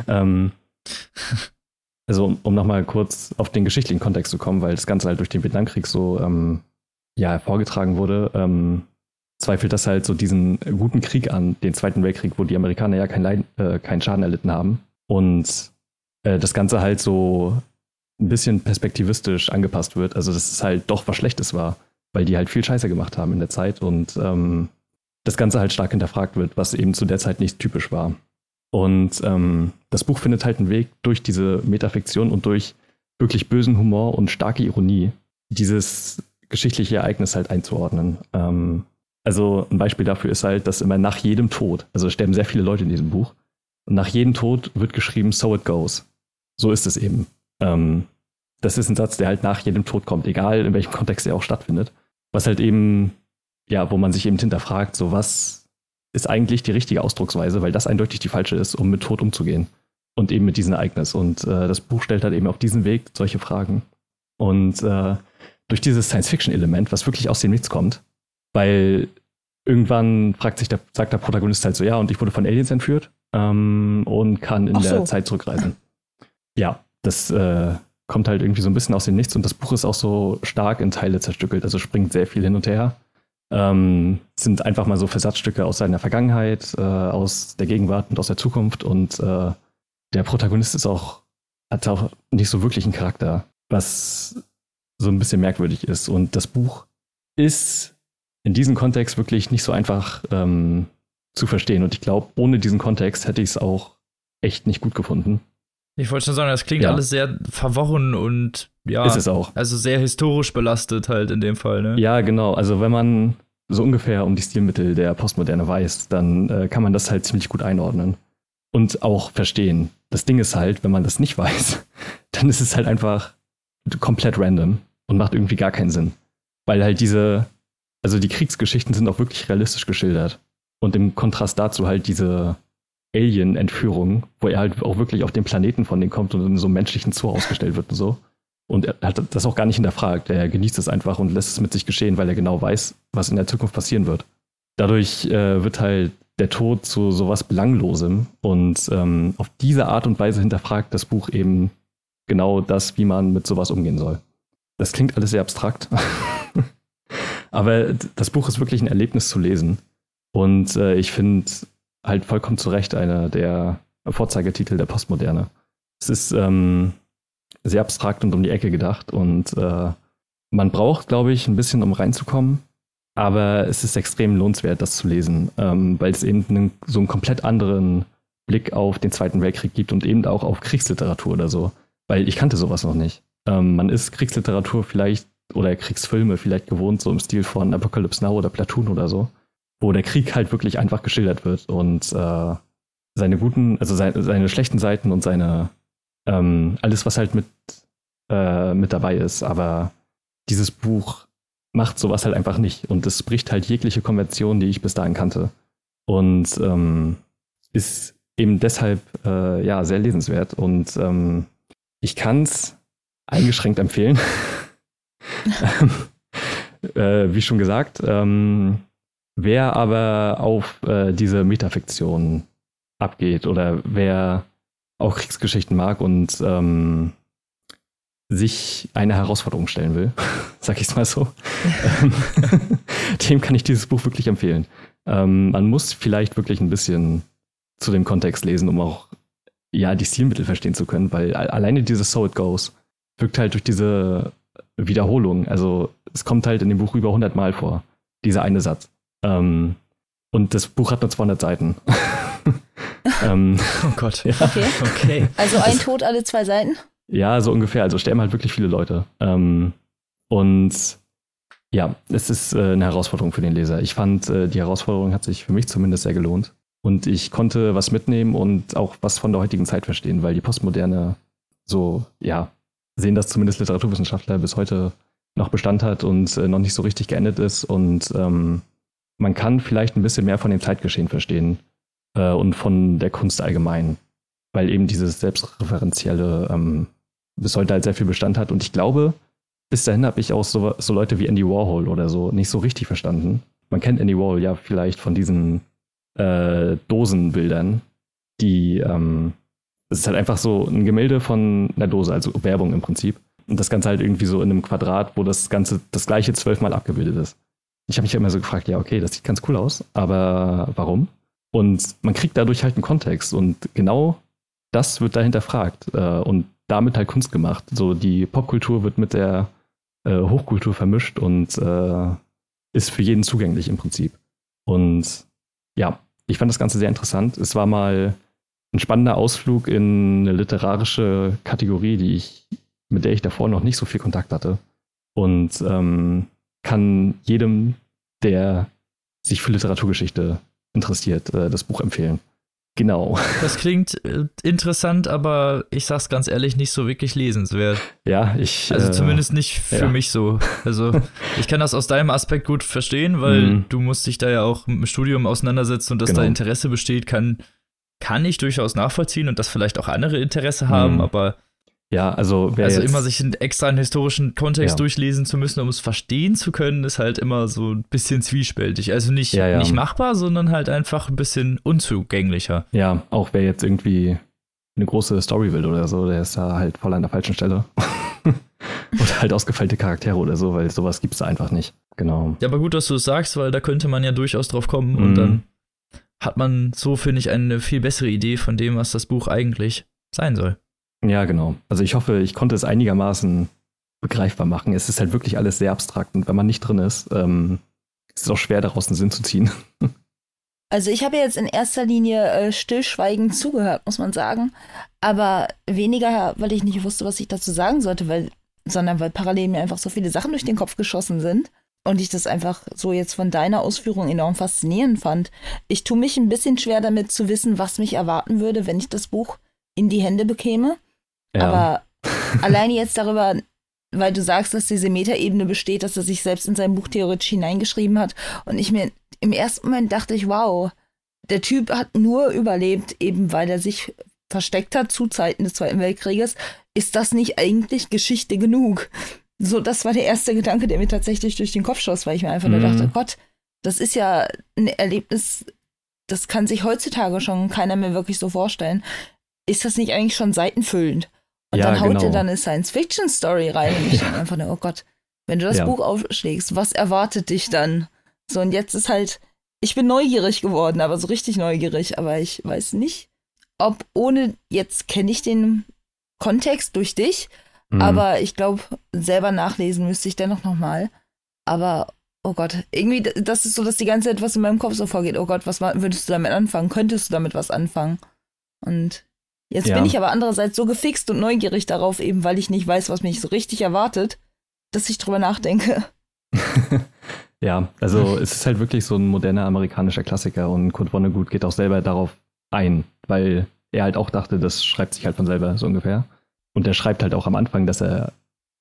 ähm, also, um, um nochmal kurz auf den geschichtlichen Kontext zu kommen, weil das Ganze halt durch den Vietnamkrieg so ähm, ja, hervorgetragen wurde, ähm, zweifelt das halt so diesen guten Krieg an, den Zweiten Weltkrieg, wo die Amerikaner ja keinen Leid, äh, keinen Schaden erlitten haben. Und äh, das Ganze halt so ein bisschen perspektivistisch angepasst wird. Also, dass es halt doch was Schlechtes war, weil die halt viel Scheiße gemacht haben in der Zeit und ähm, das Ganze halt stark hinterfragt wird, was eben zu der Zeit nicht typisch war. Und ähm, das Buch findet halt einen Weg durch diese Metafiktion und durch wirklich bösen Humor und starke Ironie, dieses geschichtliche Ereignis halt einzuordnen. Ähm, also ein Beispiel dafür ist halt, dass immer nach jedem Tod, also es sterben sehr viele Leute in diesem Buch, und nach jedem Tod wird geschrieben, so it goes. So ist es eben. Ähm, das ist ein Satz, der halt nach jedem Tod kommt, egal in welchem Kontext er auch stattfindet. Was halt eben ja, wo man sich eben hinterfragt, so was ist eigentlich die richtige Ausdrucksweise, weil das eindeutig die falsche ist, um mit Tod umzugehen. Und eben mit diesem Ereignis. Und äh, das Buch stellt halt eben auf diesen Weg solche Fragen. Und äh, durch dieses Science-Fiction-Element, was wirklich aus dem Nichts kommt, weil irgendwann fragt sich der, sagt der Protagonist halt so, ja, und ich wurde von Aliens entführt ähm, und kann in so. der Zeit zurückreisen. Ja, das äh, kommt halt irgendwie so ein bisschen aus dem Nichts und das Buch ist auch so stark in Teile zerstückelt, also springt sehr viel hin und her. Ähm, sind einfach mal so Versatzstücke aus seiner Vergangenheit, äh, aus der Gegenwart und aus der Zukunft. Und äh, der Protagonist ist auch, hat auch nicht so wirklich einen Charakter, was so ein bisschen merkwürdig ist. Und das Buch ist in diesem Kontext wirklich nicht so einfach ähm, zu verstehen. Und ich glaube, ohne diesen Kontext hätte ich es auch echt nicht gut gefunden. Ich wollte schon sagen, das klingt ja. alles sehr verworren und ja. Ist es auch. Also sehr historisch belastet halt in dem Fall, ne? Ja, genau. Also wenn man so ungefähr um die Stilmittel der Postmoderne weiß, dann äh, kann man das halt ziemlich gut einordnen und auch verstehen. Das Ding ist halt, wenn man das nicht weiß, dann ist es halt einfach komplett random und macht irgendwie gar keinen Sinn. Weil halt diese, also die Kriegsgeschichten sind auch wirklich realistisch geschildert. Und im Kontrast dazu halt diese Alien-Entführung, wo er halt auch wirklich auf den Planeten von denen kommt und in so einem menschlichen Zoo ausgestellt wird und so. Und er hat das auch gar nicht hinterfragt. Er genießt es einfach und lässt es mit sich geschehen, weil er genau weiß, was in der Zukunft passieren wird. Dadurch äh, wird halt der Tod zu sowas Belanglosem. Und ähm, auf diese Art und Weise hinterfragt das Buch eben genau das, wie man mit sowas umgehen soll. Das klingt alles sehr abstrakt. Aber das Buch ist wirklich ein Erlebnis zu lesen. Und äh, ich finde halt vollkommen zu Recht einer der Vorzeigetitel der Postmoderne. Es ist ähm, sehr abstrakt und um die Ecke gedacht und äh, man braucht, glaube ich, ein bisschen, um reinzukommen. Aber es ist extrem lohnenswert, das zu lesen, ähm, weil es eben einen, so einen komplett anderen Blick auf den Zweiten Weltkrieg gibt und eben auch auf Kriegsliteratur oder so. Weil ich kannte sowas noch nicht. Ähm, man ist Kriegsliteratur vielleicht oder Kriegsfilme vielleicht gewohnt, so im Stil von Apocalypse Now oder Platoon oder so, wo der Krieg halt wirklich einfach geschildert wird und äh, seine guten, also seine, seine schlechten Seiten und seine ähm, alles, was halt mit, äh, mit dabei ist. Aber dieses Buch macht sowas halt einfach nicht. Und es bricht halt jegliche Konvention, die ich bis dahin kannte. Und ähm, ist eben deshalb äh, ja sehr lesenswert. Und ähm, ich kann es eingeschränkt empfehlen. äh, wie schon gesagt, ähm, wer aber auf äh, diese Metafiktion abgeht oder wer auch Kriegsgeschichten mag und ähm, sich eine Herausforderung stellen will, sag ich es mal so, ähm, dem kann ich dieses Buch wirklich empfehlen. Ähm, man muss vielleicht wirklich ein bisschen zu dem Kontext lesen, um auch ja die Stilmittel verstehen zu können, weil alleine dieses So It Goes wirkt halt durch diese Wiederholung. Also es kommt halt in dem Buch über 100 Mal vor, dieser eine Satz. Ähm, und das Buch hat nur 200 Seiten. ähm, oh Gott. Ja. Okay. okay. Also ein Tod alle zwei Seiten? Ja, so ungefähr. Also sterben halt wirklich viele Leute. Ähm, und ja, es ist äh, eine Herausforderung für den Leser. Ich fand, äh, die Herausforderung hat sich für mich zumindest sehr gelohnt. Und ich konnte was mitnehmen und auch was von der heutigen Zeit verstehen, weil die Postmoderne so, ja, sehen, dass zumindest Literaturwissenschaftler bis heute noch Bestand hat und äh, noch nicht so richtig geendet ist. Und ähm, man kann vielleicht ein bisschen mehr von dem Zeitgeschehen verstehen äh, und von der Kunst allgemein, weil eben dieses selbstreferenzielle ähm, bis heute halt sehr viel Bestand hat. Und ich glaube, bis dahin habe ich auch so, so Leute wie Andy Warhol oder so nicht so richtig verstanden. Man kennt Andy Warhol ja vielleicht von diesen äh, Dosenbildern, die ähm, es ist halt einfach so ein Gemälde von einer Dose, also Werbung im Prinzip. Und das Ganze halt irgendwie so in einem Quadrat, wo das Ganze das gleiche zwölfmal abgebildet ist. Ich habe mich immer so gefragt, ja, okay, das sieht ganz cool aus, aber warum? Und man kriegt dadurch halt einen Kontext und genau das wird dahinter fragt äh, und damit halt Kunst gemacht. So die Popkultur wird mit der äh, Hochkultur vermischt und äh, ist für jeden zugänglich im Prinzip. Und ja, ich fand das Ganze sehr interessant. Es war mal ein spannender Ausflug in eine literarische Kategorie, die ich, mit der ich davor noch nicht so viel Kontakt hatte. Und ähm, kann jedem, der sich für Literaturgeschichte interessiert, äh, das Buch empfehlen. Genau. Das klingt äh, interessant, aber ich sag's ganz ehrlich, nicht so wirklich lesenswert. Ja, ich. Also äh, zumindest nicht für ja. mich so. Also ich kann das aus deinem Aspekt gut verstehen, weil mhm. du musst dich da ja auch mit dem Studium auseinandersetzen und dass genau. da Interesse besteht, kann, kann ich durchaus nachvollziehen und dass vielleicht auch andere Interesse haben, mhm. aber ja, also also immer sich in extra einen historischen Kontext ja. durchlesen zu müssen, um es verstehen zu können, ist halt immer so ein bisschen zwiespältig. Also nicht, ja, ja. nicht machbar, sondern halt einfach ein bisschen unzugänglicher. Ja, auch wer jetzt irgendwie eine große Story will oder so, der ist da halt voll an der falschen Stelle. oder halt ausgefeilte Charaktere oder so, weil sowas gibt es da einfach nicht. Genau. Ja, aber gut, dass du es sagst, weil da könnte man ja durchaus drauf kommen mhm. und dann hat man so, finde ich, eine viel bessere Idee von dem, was das Buch eigentlich sein soll. Ja, genau. Also ich hoffe, ich konnte es einigermaßen begreifbar machen. Es ist halt wirklich alles sehr abstrakt und wenn man nicht drin ist, ähm, ist es auch schwer, daraus einen Sinn zu ziehen. Also ich habe jetzt in erster Linie äh, stillschweigend zugehört, muss man sagen. Aber weniger, weil ich nicht wusste, was ich dazu sagen sollte, weil, sondern weil parallel mir einfach so viele Sachen durch den Kopf geschossen sind. Und ich das einfach so jetzt von deiner Ausführung enorm faszinierend fand. Ich tue mich ein bisschen schwer damit zu wissen, was mich erwarten würde, wenn ich das Buch in die Hände bekäme. Ja. Aber alleine jetzt darüber, weil du sagst, dass diese Metaebene besteht, dass er sich selbst in sein Buch theoretisch hineingeschrieben hat. Und ich mir im ersten Moment dachte ich, wow, der Typ hat nur überlebt, eben weil er sich versteckt hat zu Zeiten des Zweiten Weltkrieges. ist das nicht eigentlich Geschichte genug? So, das war der erste Gedanke, der mir tatsächlich durch den Kopf schoss, weil ich mir einfach nur Mhm. dachte, Gott, das ist ja ein Erlebnis, das kann sich heutzutage schon keiner mehr wirklich so vorstellen. Ist das nicht eigentlich schon seitenfüllend? Und Ja, dann haut genau. er dann eine Science-Fiction-Story rein und ich denke einfach nur, oh Gott, wenn du das Ja. Buch aufschlägst, was erwartet dich dann? So, und jetzt ist halt, ich bin neugierig geworden, aber so richtig neugierig, aber ich weiß nicht, ob ohne, jetzt kenne ich den Kontext durch dich, Mhm. aber ich glaube, selber nachlesen müsste ich dennoch nochmal. Aber, oh Gott, irgendwie, das ist so, dass die ganze Zeit was in meinem Kopf so vorgeht. Oh Gott, was würdest du damit anfangen? Könntest du damit was anfangen? Und jetzt Ja. bin ich aber andererseits so gefixt und neugierig darauf, eben weil ich nicht weiß, was mich so richtig erwartet, dass ich drüber nachdenke. ja, also es ist halt wirklich so ein moderner amerikanischer Klassiker und Kurt Vonnegut geht auch selber darauf ein, weil er halt auch dachte, das schreibt sich halt von selber so ungefähr. Und er schreibt halt auch am Anfang, dass er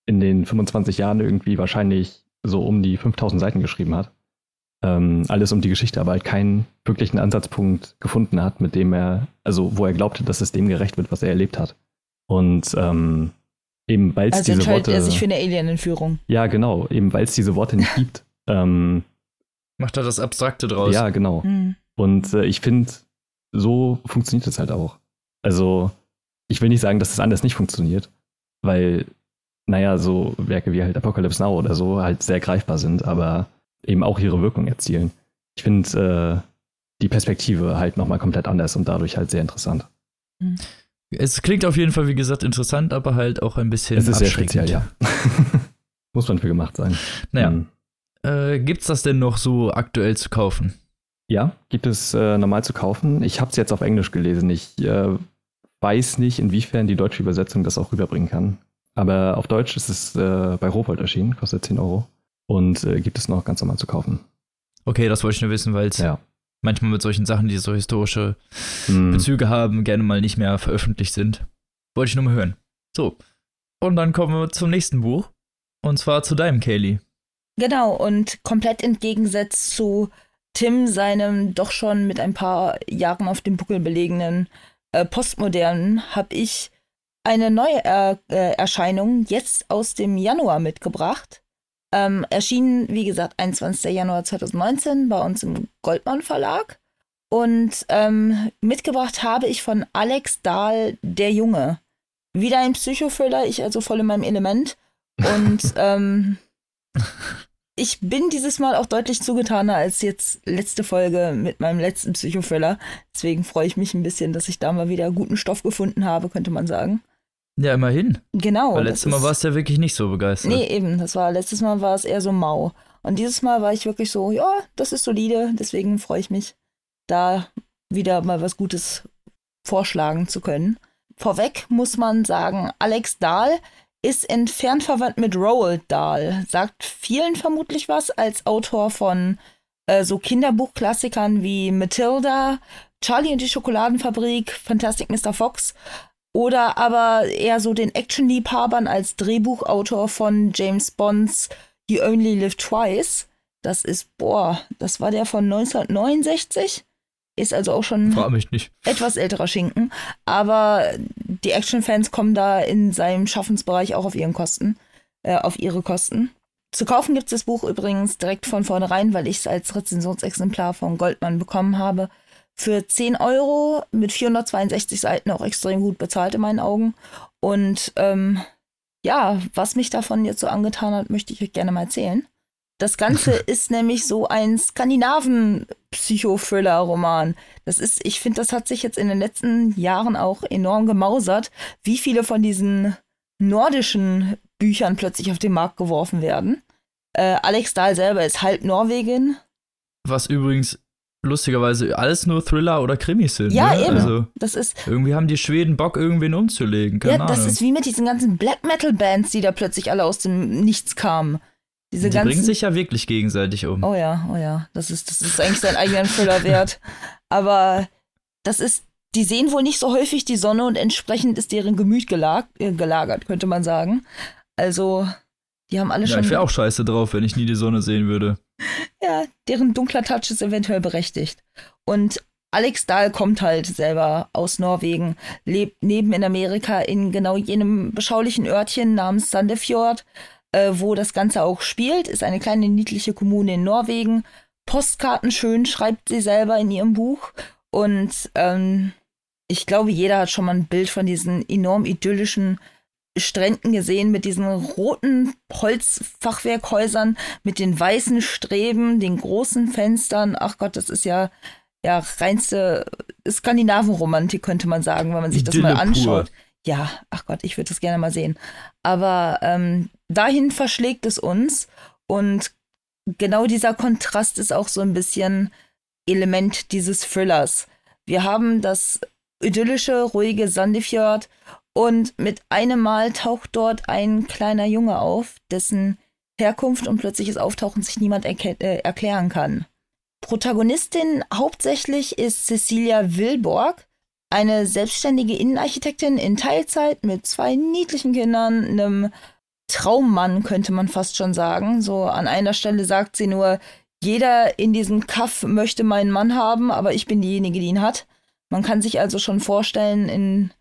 in den 25 Jahren irgendwie wahrscheinlich so um die 5000 Seiten geschrieben hat. Ähm, alles um die Geschichte, aber halt keinen wirklichen Ansatzpunkt gefunden hat, mit dem er, also wo er glaubte, dass es dem gerecht wird, was er erlebt hat. Und ähm, eben weil es Also diese entscheidet Worte. er sich für eine Alien-Entführung. ja, genau, eben weil es diese Worte nicht gibt. Ähm, Macht er das Abstrakte draus? ja, genau. Hm. Und äh, ich finde, so funktioniert es halt auch. Also, ich will nicht sagen, dass es anders nicht funktioniert, weil, naja, so Werke wie halt Apocalypse Now oder so halt sehr greifbar sind, aber eben auch ihre Wirkung erzielen. Ich finde äh, die Perspektive halt nochmal komplett anders und dadurch halt sehr interessant. Es klingt auf jeden Fall, wie gesagt, interessant, aber halt auch ein bisschen Es ist sehr abschreckend. speziell, ja. Muss man für gemacht sein. Naja, Ähm, äh, gibt's das denn noch so aktuell zu kaufen? Ja, gibt es äh, normal zu kaufen. Ich habe es jetzt auf Englisch gelesen. Ich äh, weiß nicht, inwiefern die deutsche Übersetzung das auch rüberbringen kann. Aber auf Deutsch ist es äh, bei Rowold erschienen, kostet 10 Euro. Und äh, gibt es noch ganz normal zu kaufen. Okay, das wollte ich nur wissen, weil es Ja. manchmal mit solchen Sachen, die so historische Hm. Bezüge haben, gerne mal nicht mehr veröffentlicht sind. Wollte ich nur mal hören. So. Und dann kommen wir zum nächsten Buch. Und zwar zu deinem, Kaylee. Genau, und komplett entgegensetzt zu Tim, seinem doch schon mit ein paar Jahren auf dem Buckel belegenen äh, Postmodernen, habe ich eine neue er äh, Erscheinung jetzt aus dem Januar mitgebracht. Ähm, erschienen, wie gesagt, 21. Januar 2019 bei uns im Goldmann Verlag. Und ähm, mitgebracht habe ich von Alex Dahl, Der Junge. Wieder ein Psychothriller, ich also voll in meinem Element. Und ähm, ich bin dieses Mal auch deutlich zugetaner als jetzt letzte Folge mit meinem letzten Psychothriller. Deswegen freue ich mich ein bisschen, dass ich da mal wieder guten Stoff gefunden habe, könnte man sagen. Ja, immerhin. Genau. Weil letztes Mal warst du ja wirklich nicht so begeistert. Nee, eben. Das war letztes Mal war es eher so mau. Und dieses Mal war ich wirklich so, ja, das ist solide. Deswegen freue ich mich, da wieder mal was Gutes vorschlagen zu können. Vorweg muss man sagen, Alex Dahl ist entfernt verwandt mit Roald Dahl. Sagt vielen vermutlich was als Autor von äh, so Kinderbuchklassikern wie Matilda, Charlie und die Schokoladenfabrik, Fantastic Mr. Fox oder aber eher so den Actionliebhabern als Drehbuchautor von James Bonds You Only Live Twice. Das ist, boah, das war der von 1969. Ist also auch schon etwas älterer Schinken. Aber die Actionfans kommen da in seinem Schaffensbereich auch auf ihren Kosten, äh, auf ihre Kosten. Zu kaufen gibt es das Buch übrigens direkt von vornherein, weil ich es als Rezensionsexemplar von Goldmann bekommen habe. Für 10 Euro mit 462 Seiten auch extrem gut bezahlt in meinen Augen. Und ähm, ja, was mich davon jetzt so angetan hat, möchte ich euch gerne mal erzählen. Das Ganze ist nämlich so ein Skandinaven-Psychothriller-Roman. Das ist, ich finde, das hat sich jetzt in den letzten Jahren auch enorm gemausert, wie viele von diesen nordischen Büchern plötzlich auf den Markt geworfen werden. Äh, Alex Dahl selber ist halb Norwegin. Was übrigens lustigerweise alles nur Thriller oder Krimis sind. Ja, ne? eben. Also Das ist, irgendwie haben die Schweden Bock, irgendwen umzulegen. Keine ja, das Ahnung. ist wie mit diesen ganzen Black Metal Bands, die da plötzlich alle aus dem Nichts kamen. Diese die ganzen bringen sich ja wirklich gegenseitig um. Oh ja, oh ja. Das ist, das ist eigentlich seinen eigenen Thriller wert. Aber das ist, die sehen wohl nicht so häufig die Sonne und entsprechend ist deren Gemüt gelag, äh, gelagert, könnte man sagen. Also, die haben alle ja, schon. ich wäre auch scheiße drauf, wenn ich nie die Sonne sehen würde. Ja, deren dunkler Touch ist eventuell berechtigt. Und Alex Dahl kommt halt selber aus Norwegen, lebt neben in Amerika in genau jenem beschaulichen Örtchen namens Sandefjord, äh, wo das Ganze auch spielt. Ist eine kleine niedliche Kommune in Norwegen. Postkarten schön schreibt sie selber in ihrem Buch. Und ähm, ich glaube, jeder hat schon mal ein Bild von diesen enorm idyllischen Stränden gesehen mit diesen roten Holzfachwerkhäusern, mit den weißen Streben, den großen Fenstern. Ach Gott, das ist ja, ja reinste Skandinavenromantik, könnte man sagen, wenn man sich das mal anschaut. Pur. Ja, ach Gott, ich würde das gerne mal sehen. Aber ähm, dahin verschlägt es uns und genau dieser Kontrast ist auch so ein bisschen Element dieses Thrillers. Wir haben das idyllische, ruhige Sandefjord und mit einem Mal taucht dort ein kleiner Junge auf, dessen Herkunft und plötzliches Auftauchen sich niemand äh, erklären kann. Protagonistin hauptsächlich ist Cecilia Wilborg, eine selbstständige Innenarchitektin in Teilzeit mit zwei niedlichen Kindern, einem Traummann könnte man fast schon sagen. So an einer Stelle sagt sie nur, jeder in diesem Kaff möchte meinen Mann haben, aber ich bin diejenige, die ihn hat. Man kann sich also schon vorstellen, in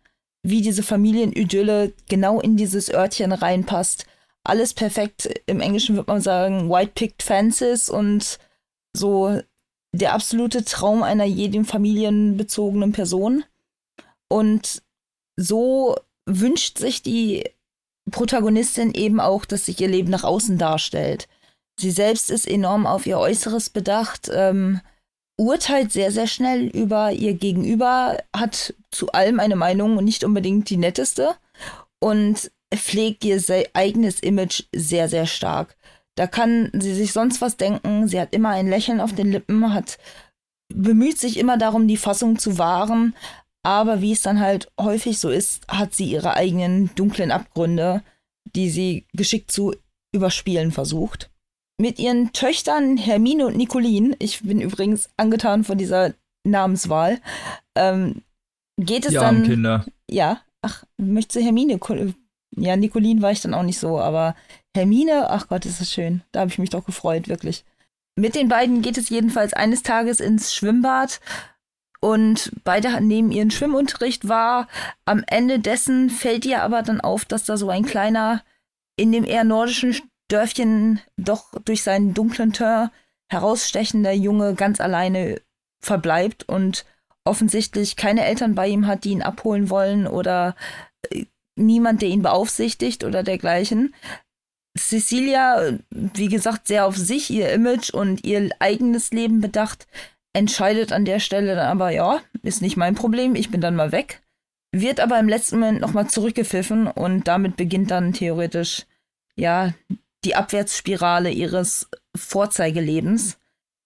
wie diese Familienidylle genau in dieses Örtchen reinpasst. Alles perfekt. Im Englischen würde man sagen, white picked fences und so der absolute Traum einer jedem familienbezogenen Person. Und so wünscht sich die Protagonistin eben auch, dass sich ihr Leben nach außen darstellt. Sie selbst ist enorm auf ihr Äußeres bedacht. Ähm, urteilt sehr, sehr schnell über ihr Gegenüber, hat zu allem eine Meinung und nicht unbedingt die netteste und pflegt ihr eigenes Image sehr, sehr stark. Da kann sie sich sonst was denken. Sie hat immer ein Lächeln auf den Lippen, hat bemüht sich immer darum, die Fassung zu wahren. Aber wie es dann halt häufig so ist, hat sie ihre eigenen dunklen Abgründe, die sie geschickt zu überspielen versucht mit ihren Töchtern Hermine und Nicolin, ich bin übrigens angetan von dieser Namenswahl, ähm, geht es ja, dann. Kinder. Ja, ach, möchte Hermine. Ja, Nicolin war ich dann auch nicht so, aber Hermine, ach Gott, ist das schön. Da habe ich mich doch gefreut, wirklich. Mit den beiden geht es jedenfalls eines Tages ins Schwimmbad und beide nehmen ihren Schwimmunterricht wahr. Am Ende dessen fällt ihr aber dann auf, dass da so ein kleiner, in dem eher nordischen Dörfchen doch durch seinen dunklen Teint herausstechender Junge ganz alleine verbleibt und offensichtlich keine Eltern bei ihm hat, die ihn abholen wollen oder äh, niemand, der ihn beaufsichtigt oder dergleichen. Cecilia, wie gesagt, sehr auf sich, ihr Image und ihr eigenes Leben bedacht, entscheidet an der Stelle dann aber, ja, ist nicht mein Problem, ich bin dann mal weg. Wird aber im letzten Moment nochmal zurückgepfiffen und damit beginnt dann theoretisch, ja, die Abwärtsspirale ihres Vorzeigelebens.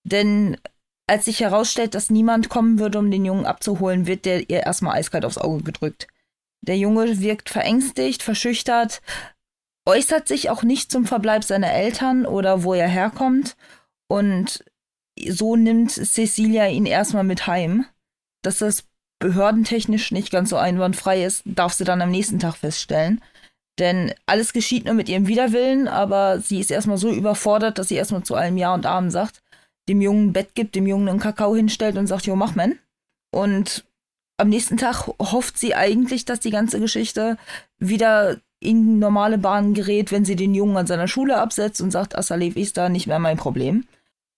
Denn als sich herausstellt, dass niemand kommen würde, um den Jungen abzuholen, wird der ihr erstmal eiskalt aufs Auge gedrückt. Der Junge wirkt verängstigt, verschüchtert, äußert sich auch nicht zum Verbleib seiner Eltern oder wo er herkommt. Und so nimmt Cecilia ihn erstmal mit heim. Dass das behördentechnisch nicht ganz so einwandfrei ist, darf sie dann am nächsten Tag feststellen. Denn alles geschieht nur mit ihrem Widerwillen, aber sie ist erstmal so überfordert, dass sie erstmal zu allem Ja und Amen sagt, dem Jungen ein Bett gibt, dem Jungen einen Kakao hinstellt und sagt, jo, mach man. Und am nächsten Tag hofft sie eigentlich, dass die ganze Geschichte wieder in normale Bahnen gerät, wenn sie den Jungen an seiner Schule absetzt und sagt, Asalev ist da nicht mehr mein Problem.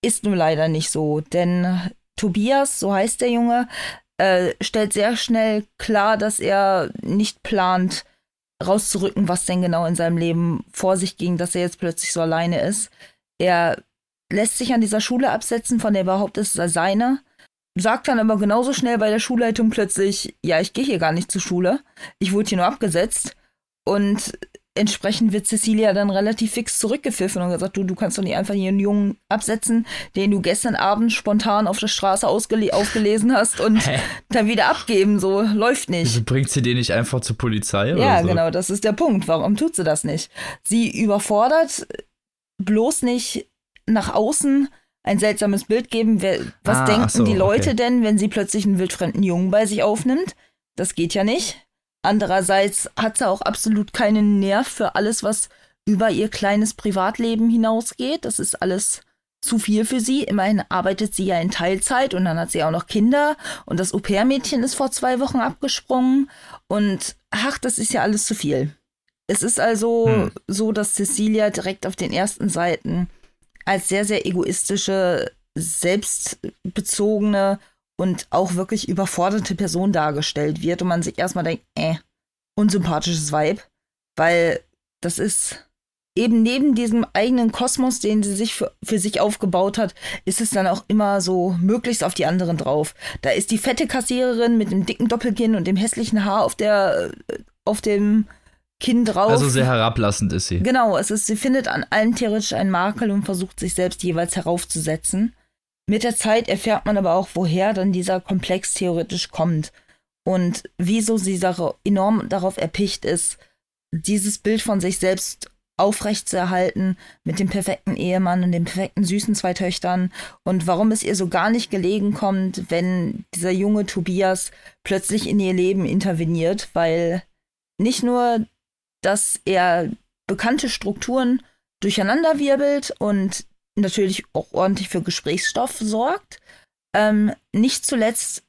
Ist nur leider nicht so, denn Tobias, so heißt der Junge, äh, stellt sehr schnell klar, dass er nicht plant, rauszurücken, was denn genau in seinem Leben vor sich ging, dass er jetzt plötzlich so alleine ist. Er lässt sich an dieser Schule absetzen, von der er behauptet, es sei seine, sagt dann aber genauso schnell bei der Schulleitung plötzlich, ja, ich gehe hier gar nicht zur Schule, ich wurde hier nur abgesetzt und entsprechend wird Cecilia dann relativ fix zurückgepfiffen und gesagt, du, du kannst doch nicht einfach hier einen Jungen absetzen, den du gestern Abend spontan auf der Straße aufgelesen hast und Hä? dann wieder abgeben. So läuft nicht. Wieso bringt sie den nicht einfach zur Polizei? Ja, so? genau, das ist der Punkt. Warum tut sie das nicht? Sie überfordert bloß nicht nach außen ein seltsames Bild geben. Was ah, denken so, die Leute okay. denn, wenn sie plötzlich einen wildfremden Jungen bei sich aufnimmt? Das geht ja nicht. Andererseits hat sie auch absolut keinen Nerv für alles, was über ihr kleines Privatleben hinausgeht. Das ist alles zu viel für sie. Immerhin arbeitet sie ja in Teilzeit und dann hat sie auch noch Kinder und das Au-pair-Mädchen ist vor zwei Wochen abgesprungen und ach, das ist ja alles zu viel. Es ist also hm. so, dass Cecilia direkt auf den ersten Seiten als sehr, sehr egoistische, selbstbezogene und auch wirklich überforderte Person dargestellt wird und man sich erstmal denkt, äh, unsympathisches Vibe, weil das ist eben neben diesem eigenen Kosmos, den sie sich für, für sich aufgebaut hat, ist es dann auch immer so möglichst auf die anderen drauf. Da ist die fette Kassiererin mit dem dicken Doppelkinn und dem hässlichen Haar auf der auf dem Kinn drauf. Also sehr herablassend ist sie. Genau, es ist, sie findet an allen theoretisch einen Makel und versucht sich selbst jeweils heraufzusetzen. Mit der Zeit erfährt man aber auch, woher dann dieser Komplex theoretisch kommt. Und wieso sie enorm darauf erpicht ist, dieses Bild von sich selbst aufrechtzuerhalten mit dem perfekten Ehemann und den perfekten süßen zwei Töchtern und warum es ihr so gar nicht gelegen kommt, wenn dieser junge Tobias plötzlich in ihr Leben interveniert, weil nicht nur, dass er bekannte Strukturen durcheinanderwirbelt und natürlich auch ordentlich für Gesprächsstoff sorgt, ähm, nicht zuletzt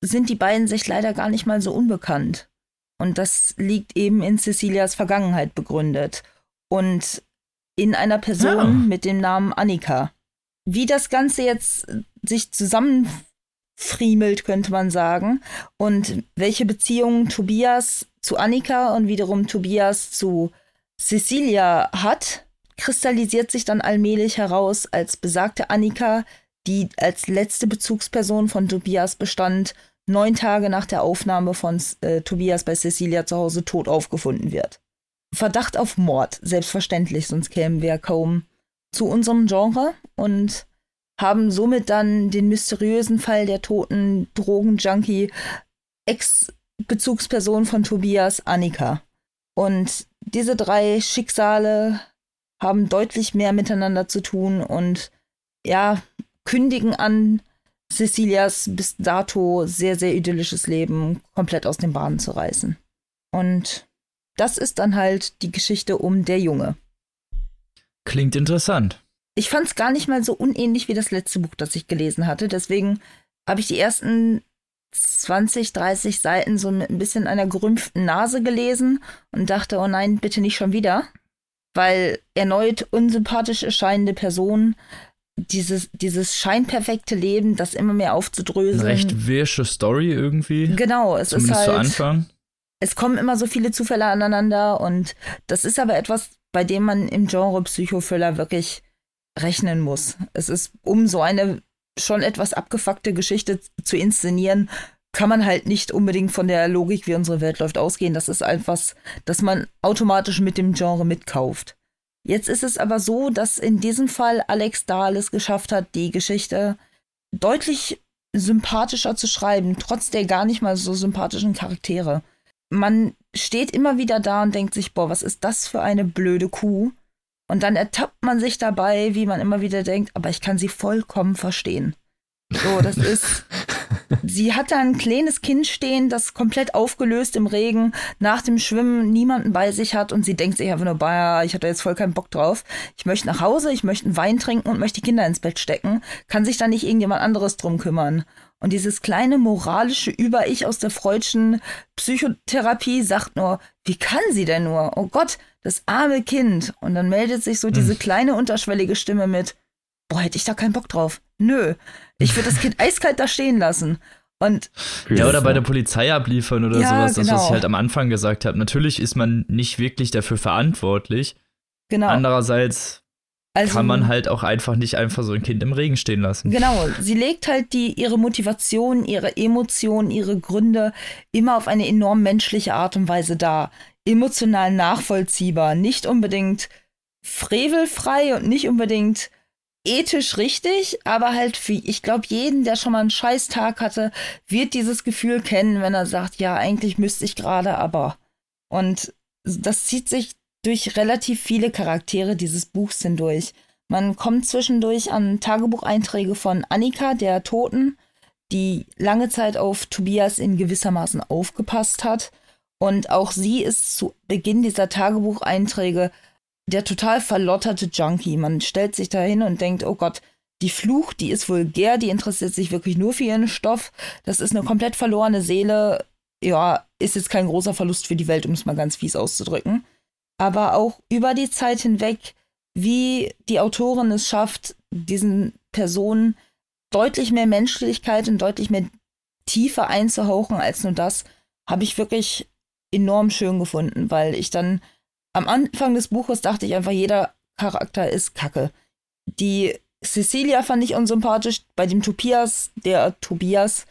sind die beiden sich leider gar nicht mal so unbekannt. Und das liegt eben in Cecilias Vergangenheit begründet und in einer Person ja. mit dem Namen Annika. Wie das Ganze jetzt sich zusammenfriemelt, könnte man sagen, und welche Beziehungen Tobias zu Annika und wiederum Tobias zu Cecilia hat, kristallisiert sich dann allmählich heraus, als besagte Annika, die als letzte Bezugsperson von Tobias bestand, neun Tage nach der Aufnahme von äh, Tobias bei Cecilia zu Hause tot aufgefunden wird. Verdacht auf Mord, selbstverständlich, sonst kämen wir kaum zu unserem Genre und haben somit dann den mysteriösen Fall der toten Drogenjunkie Ex-Bezugsperson von Tobias, Annika. Und diese drei Schicksale haben deutlich mehr miteinander zu tun und ja, kündigen an, Cecilias bis dato sehr, sehr idyllisches Leben komplett aus den Bahnen zu reißen. Und das ist dann halt die Geschichte um der Junge. Klingt interessant. Ich fand es gar nicht mal so unähnlich wie das letzte Buch, das ich gelesen hatte. Deswegen habe ich die ersten 20, 30 Seiten so mit ein bisschen einer gerümpften Nase gelesen und dachte, oh nein, bitte nicht schon wieder. Weil erneut unsympathisch erscheinende Personen dieses, dieses scheinperfekte Leben, das immer mehr aufzudröseln. Eine recht wirsche Story irgendwie. Genau, es Zumindest ist halt. Zu Anfang es kommen immer so viele Zufälle aneinander und das ist aber etwas, bei dem man im Genre Psychothriller wirklich rechnen muss. Es ist, um so eine schon etwas abgefuckte Geschichte zu inszenieren, kann man halt nicht unbedingt von der Logik, wie unsere Welt läuft, ausgehen. Das ist etwas, das man automatisch mit dem Genre mitkauft. Jetzt ist es aber so, dass in diesem Fall Alex Dahl es geschafft hat, die Geschichte deutlich sympathischer zu schreiben, trotz der gar nicht mal so sympathischen Charaktere man steht immer wieder da und denkt sich, boah, was ist das für eine blöde Kuh? Und dann ertappt man sich dabei, wie man immer wieder denkt, aber ich kann sie vollkommen verstehen. So, das ist. Sie hat da ein kleines Kind stehen, das komplett aufgelöst im Regen nach dem Schwimmen niemanden bei sich hat und sie denkt sich einfach nur, bah, ich hatte jetzt voll keinen Bock drauf. Ich möchte nach Hause, ich möchte einen Wein trinken und möchte die Kinder ins Bett stecken. Kann sich da nicht irgendjemand anderes drum kümmern? Und dieses kleine moralische Über-Ich aus der freudschen Psychotherapie sagt nur, wie kann sie denn nur? Oh Gott, das arme Kind. Und dann meldet sich so diese hm. kleine unterschwellige Stimme mit, boah, hätte ich da keinen Bock drauf. Nö, ich würde das Kind eiskalt da stehen lassen. Und ja, oder bei der Polizei abliefern oder ja, sowas, das, genau. was ich halt am Anfang gesagt habe. Natürlich ist man nicht wirklich dafür verantwortlich. Genau. Andererseits also, kann man halt auch einfach nicht einfach so ein Kind im Regen stehen lassen. Genau, sie legt halt die, ihre Motivation, ihre Emotionen, ihre Gründe immer auf eine enorm menschliche Art und Weise dar. Emotional nachvollziehbar, nicht unbedingt frevelfrei und nicht unbedingt ethisch richtig, aber halt für, ich glaube, jeden, der schon mal einen Scheißtag hatte, wird dieses Gefühl kennen, wenn er sagt, ja, eigentlich müsste ich gerade, aber. Und das zieht sich durch relativ viele Charaktere dieses Buchs hindurch. Man kommt zwischendurch an Tagebucheinträge von Annika, der Toten, die lange Zeit auf Tobias in gewissermaßen aufgepasst hat. Und auch sie ist zu Beginn dieser Tagebucheinträge der total verlotterte Junkie. Man stellt sich da hin und denkt, oh Gott, die flucht, die ist vulgär, die interessiert sich wirklich nur für ihren Stoff. Das ist eine komplett verlorene Seele. Ja, ist jetzt kein großer Verlust für die Welt, um es mal ganz fies auszudrücken. Aber auch über die Zeit hinweg, wie die Autorin es schafft, diesen Personen deutlich mehr Menschlichkeit und deutlich mehr Tiefe einzuhauchen als nur das, habe ich wirklich enorm schön gefunden, weil ich dann am Anfang des Buches dachte ich einfach, jeder Charakter ist Kacke. Die Cecilia fand ich unsympathisch. Bei dem Tobias, der Tobias,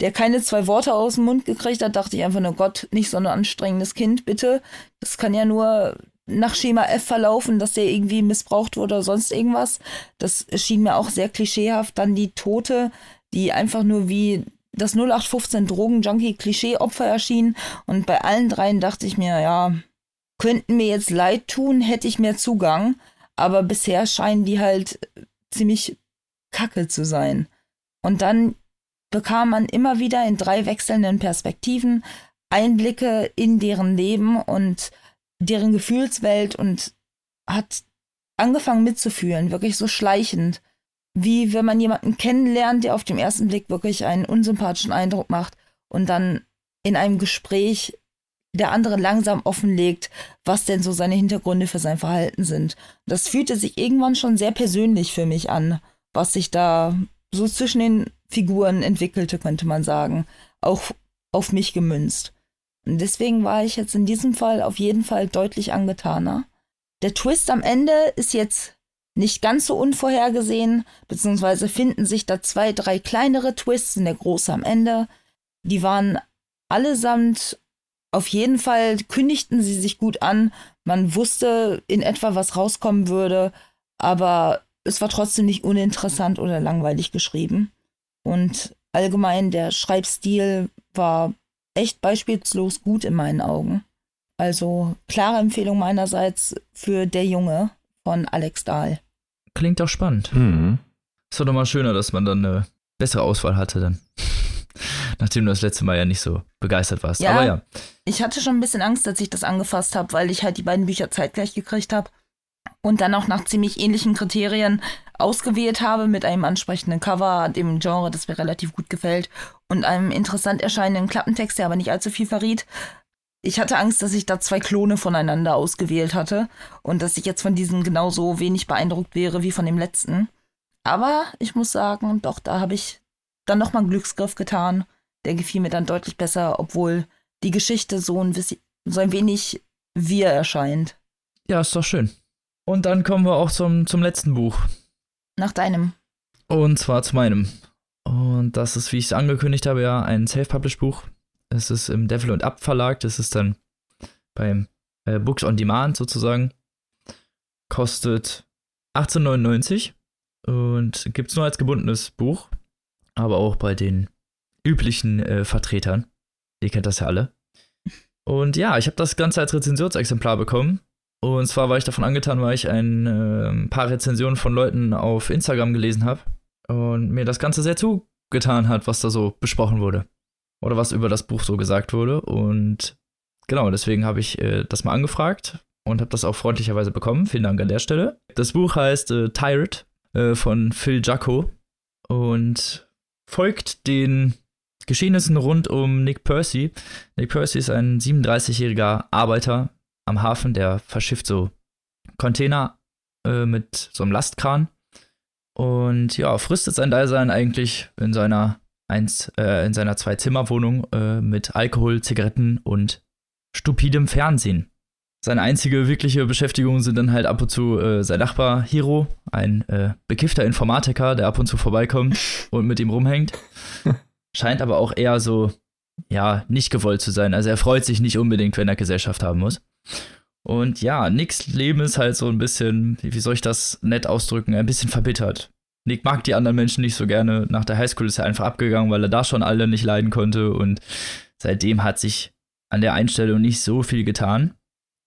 der keine zwei Worte aus dem Mund gekriegt hat, dachte ich einfach nur, Gott, nicht so ein anstrengendes Kind, bitte. Das kann ja nur nach Schema F verlaufen, dass der irgendwie missbraucht wurde oder sonst irgendwas. Das schien mir auch sehr klischeehaft. Dann die Tote, die einfach nur wie das 0815 Drogen-Junkie-Klischee-Opfer erschien. Und bei allen dreien dachte ich mir, ja, könnten mir jetzt leid tun, hätte ich mehr Zugang. Aber bisher scheinen die halt ziemlich kacke zu sein. Und dann bekam man immer wieder in drei wechselnden Perspektiven Einblicke in deren Leben und deren Gefühlswelt und hat angefangen mitzufühlen, wirklich so schleichend, wie wenn man jemanden kennenlernt, der auf den ersten Blick wirklich einen unsympathischen Eindruck macht und dann in einem Gespräch der andere langsam offenlegt, was denn so seine Hintergründe für sein Verhalten sind. Das fühlte sich irgendwann schon sehr persönlich für mich an, was sich da so zwischen den Figuren entwickelte, könnte man sagen. Auch auf mich gemünzt. Und deswegen war ich jetzt in diesem Fall auf jeden Fall deutlich angetaner. Der Twist am Ende ist jetzt nicht ganz so unvorhergesehen, beziehungsweise finden sich da zwei, drei kleinere Twists in der große am Ende. Die waren allesamt auf jeden Fall kündigten sie sich gut an. Man wusste in etwa, was rauskommen würde, aber es war trotzdem nicht uninteressant oder langweilig geschrieben. Und allgemein der Schreibstil war echt beispielslos gut in meinen Augen. Also klare Empfehlung meinerseits für Der Junge von Alex Dahl. Klingt auch spannend. Mhm. Ist doch nochmal schöner, dass man dann eine bessere Auswahl hatte dann. Nachdem du das letzte Mal ja nicht so begeistert warst. Ja, Aber ja. Ich hatte schon ein bisschen Angst, als ich das angefasst habe, weil ich halt die beiden Bücher zeitgleich gekriegt habe und dann auch nach ziemlich ähnlichen Kriterien ausgewählt habe mit einem ansprechenden Cover, dem Genre, das mir relativ gut gefällt und einem interessant erscheinenden Klappentext, der aber nicht allzu viel verriet. Ich hatte Angst, dass ich da zwei Klone voneinander ausgewählt hatte und dass ich jetzt von diesen genauso wenig beeindruckt wäre wie von dem letzten. Aber ich muss sagen, doch, da habe ich dann nochmal einen Glücksgriff getan der gefiel mir dann deutlich besser, obwohl die Geschichte so ein, so ein wenig wir erscheint. Ja, ist doch schön. Und dann kommen wir auch zum, zum letzten Buch. Nach deinem. Und zwar zu meinem. Und das ist, wie ich es angekündigt habe, ja, ein Self-Published-Buch. Es ist im Devil und Up Verlag. Das ist dann beim äh, Books on Demand sozusagen. Kostet 18,99 und gibt es nur als gebundenes Buch. Aber auch bei den üblichen äh, Vertretern. Ihr kennt das ja alle. Und ja, ich habe das Ganze als Rezensionsexemplar bekommen. Und zwar war ich davon angetan, weil ich ein äh, paar Rezensionen von Leuten auf Instagram gelesen habe und mir das Ganze sehr zugetan hat, was da so besprochen wurde. Oder was über das Buch so gesagt wurde. Und genau, deswegen habe ich äh, das mal angefragt und habe das auch freundlicherweise bekommen. Vielen Dank an der Stelle. Das Buch heißt äh, Tired äh, von Phil Jacko und folgt den Geschehnissen rund um Nick Percy. Nick Percy ist ein 37-jähriger Arbeiter am Hafen, der verschifft so Container äh, mit so einem Lastkran und ja, fristet sein Dasein eigentlich in seiner eins, äh, in seiner Zwei-Zimmer-Wohnung äh, mit Alkohol, Zigaretten und stupidem Fernsehen. Seine einzige wirkliche Beschäftigung sind dann halt ab und zu äh, sein Nachbar Hiro, ein äh, bekiffter Informatiker, der ab und zu vorbeikommt und mit ihm rumhängt. Scheint aber auch eher so, ja, nicht gewollt zu sein. Also er freut sich nicht unbedingt, wenn er Gesellschaft haben muss. Und ja, Nicks Leben ist halt so ein bisschen, wie soll ich das nett ausdrücken, ein bisschen verbittert. Nick mag die anderen Menschen nicht so gerne. Nach der Highschool ist er einfach abgegangen, weil er da schon alle nicht leiden konnte. Und seitdem hat sich an der Einstellung nicht so viel getan.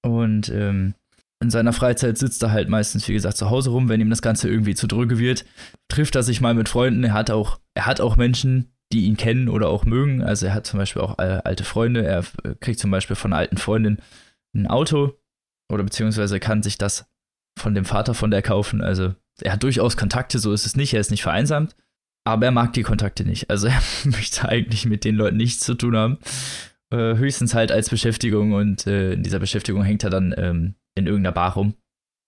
Und ähm, in seiner Freizeit sitzt er halt meistens, wie gesagt, zu Hause rum, wenn ihm das Ganze irgendwie zu dröge wird. Trifft er sich mal mit Freunden. Er hat auch, er hat auch Menschen, die ihn kennen oder auch mögen. Also er hat zum Beispiel auch äh, alte Freunde. Er äh, kriegt zum Beispiel von alten Freundin ein Auto oder beziehungsweise kann sich das von dem Vater von der kaufen. Also er hat durchaus Kontakte, so ist es nicht, er ist nicht vereinsamt, aber er mag die Kontakte nicht. Also er möchte eigentlich mit den Leuten nichts zu tun haben. Äh, höchstens halt als Beschäftigung und äh, in dieser Beschäftigung hängt er dann ähm, in irgendeiner Bar rum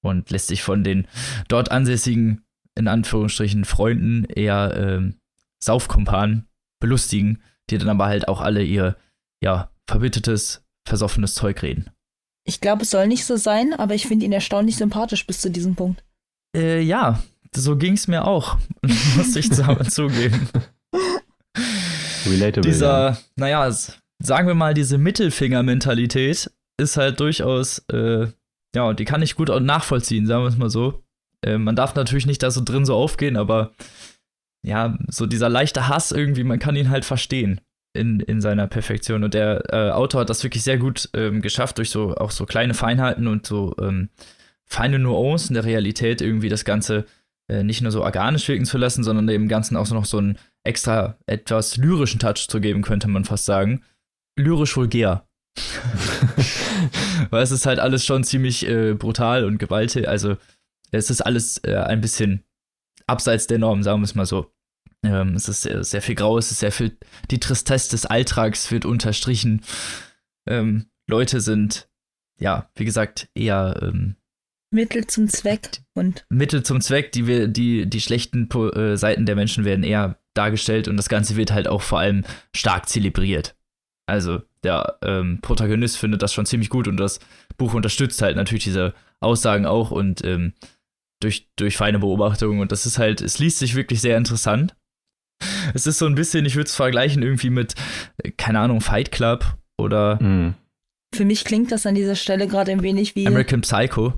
und lässt sich von den dort ansässigen, in Anführungsstrichen, Freunden eher ähm, Saufkumpanen belustigen, die dann aber halt auch alle ihr, ja, verbittertes, versoffenes Zeug reden. Ich glaube, es soll nicht so sein, aber ich finde ihn erstaunlich sympathisch bis zu diesem Punkt. Äh, ja, so ging es mir auch, muss ich zugeben. Relatable. Dieser, ja. naja, sagen wir mal, diese Mittelfinger-Mentalität ist halt durchaus, äh, ja, die kann ich gut auch nachvollziehen, sagen wir es mal so. Äh, man darf natürlich nicht da so drin so aufgehen, aber ja, so dieser leichte Hass irgendwie, man kann ihn halt verstehen in, in seiner Perfektion. Und der äh, Autor hat das wirklich sehr gut ähm, geschafft, durch so auch so kleine Feinheiten und so ähm, feine Nuancen der Realität irgendwie das Ganze äh, nicht nur so organisch wirken zu lassen, sondern dem Ganzen auch so noch so einen extra etwas lyrischen Touch zu geben, könnte man fast sagen. Lyrisch vulgär. Weil es ist halt alles schon ziemlich äh, brutal und gewaltig. Also es ist alles äh, ein bisschen abseits der Norm, sagen wir es mal so. Ähm, es ist sehr, sehr, viel Grau, es ist sehr viel, die Tristesse des Alltags wird unterstrichen. Ähm, Leute sind, ja, wie gesagt, eher ähm, Mittel zum Zweck und Mittel zum Zweck, die wir, die, die schlechten äh, Seiten der Menschen werden eher dargestellt und das Ganze wird halt auch vor allem stark zelebriert. Also der ähm, Protagonist findet das schon ziemlich gut und das Buch unterstützt halt natürlich diese Aussagen auch und ähm, durch, durch feine Beobachtungen und das ist halt, es liest sich wirklich sehr interessant. Es ist so ein bisschen, ich würde es vergleichen irgendwie mit, äh, keine Ahnung, Fight Club oder Mhm. für mich klingt das an dieser Stelle gerade ein wenig wie American Psycho.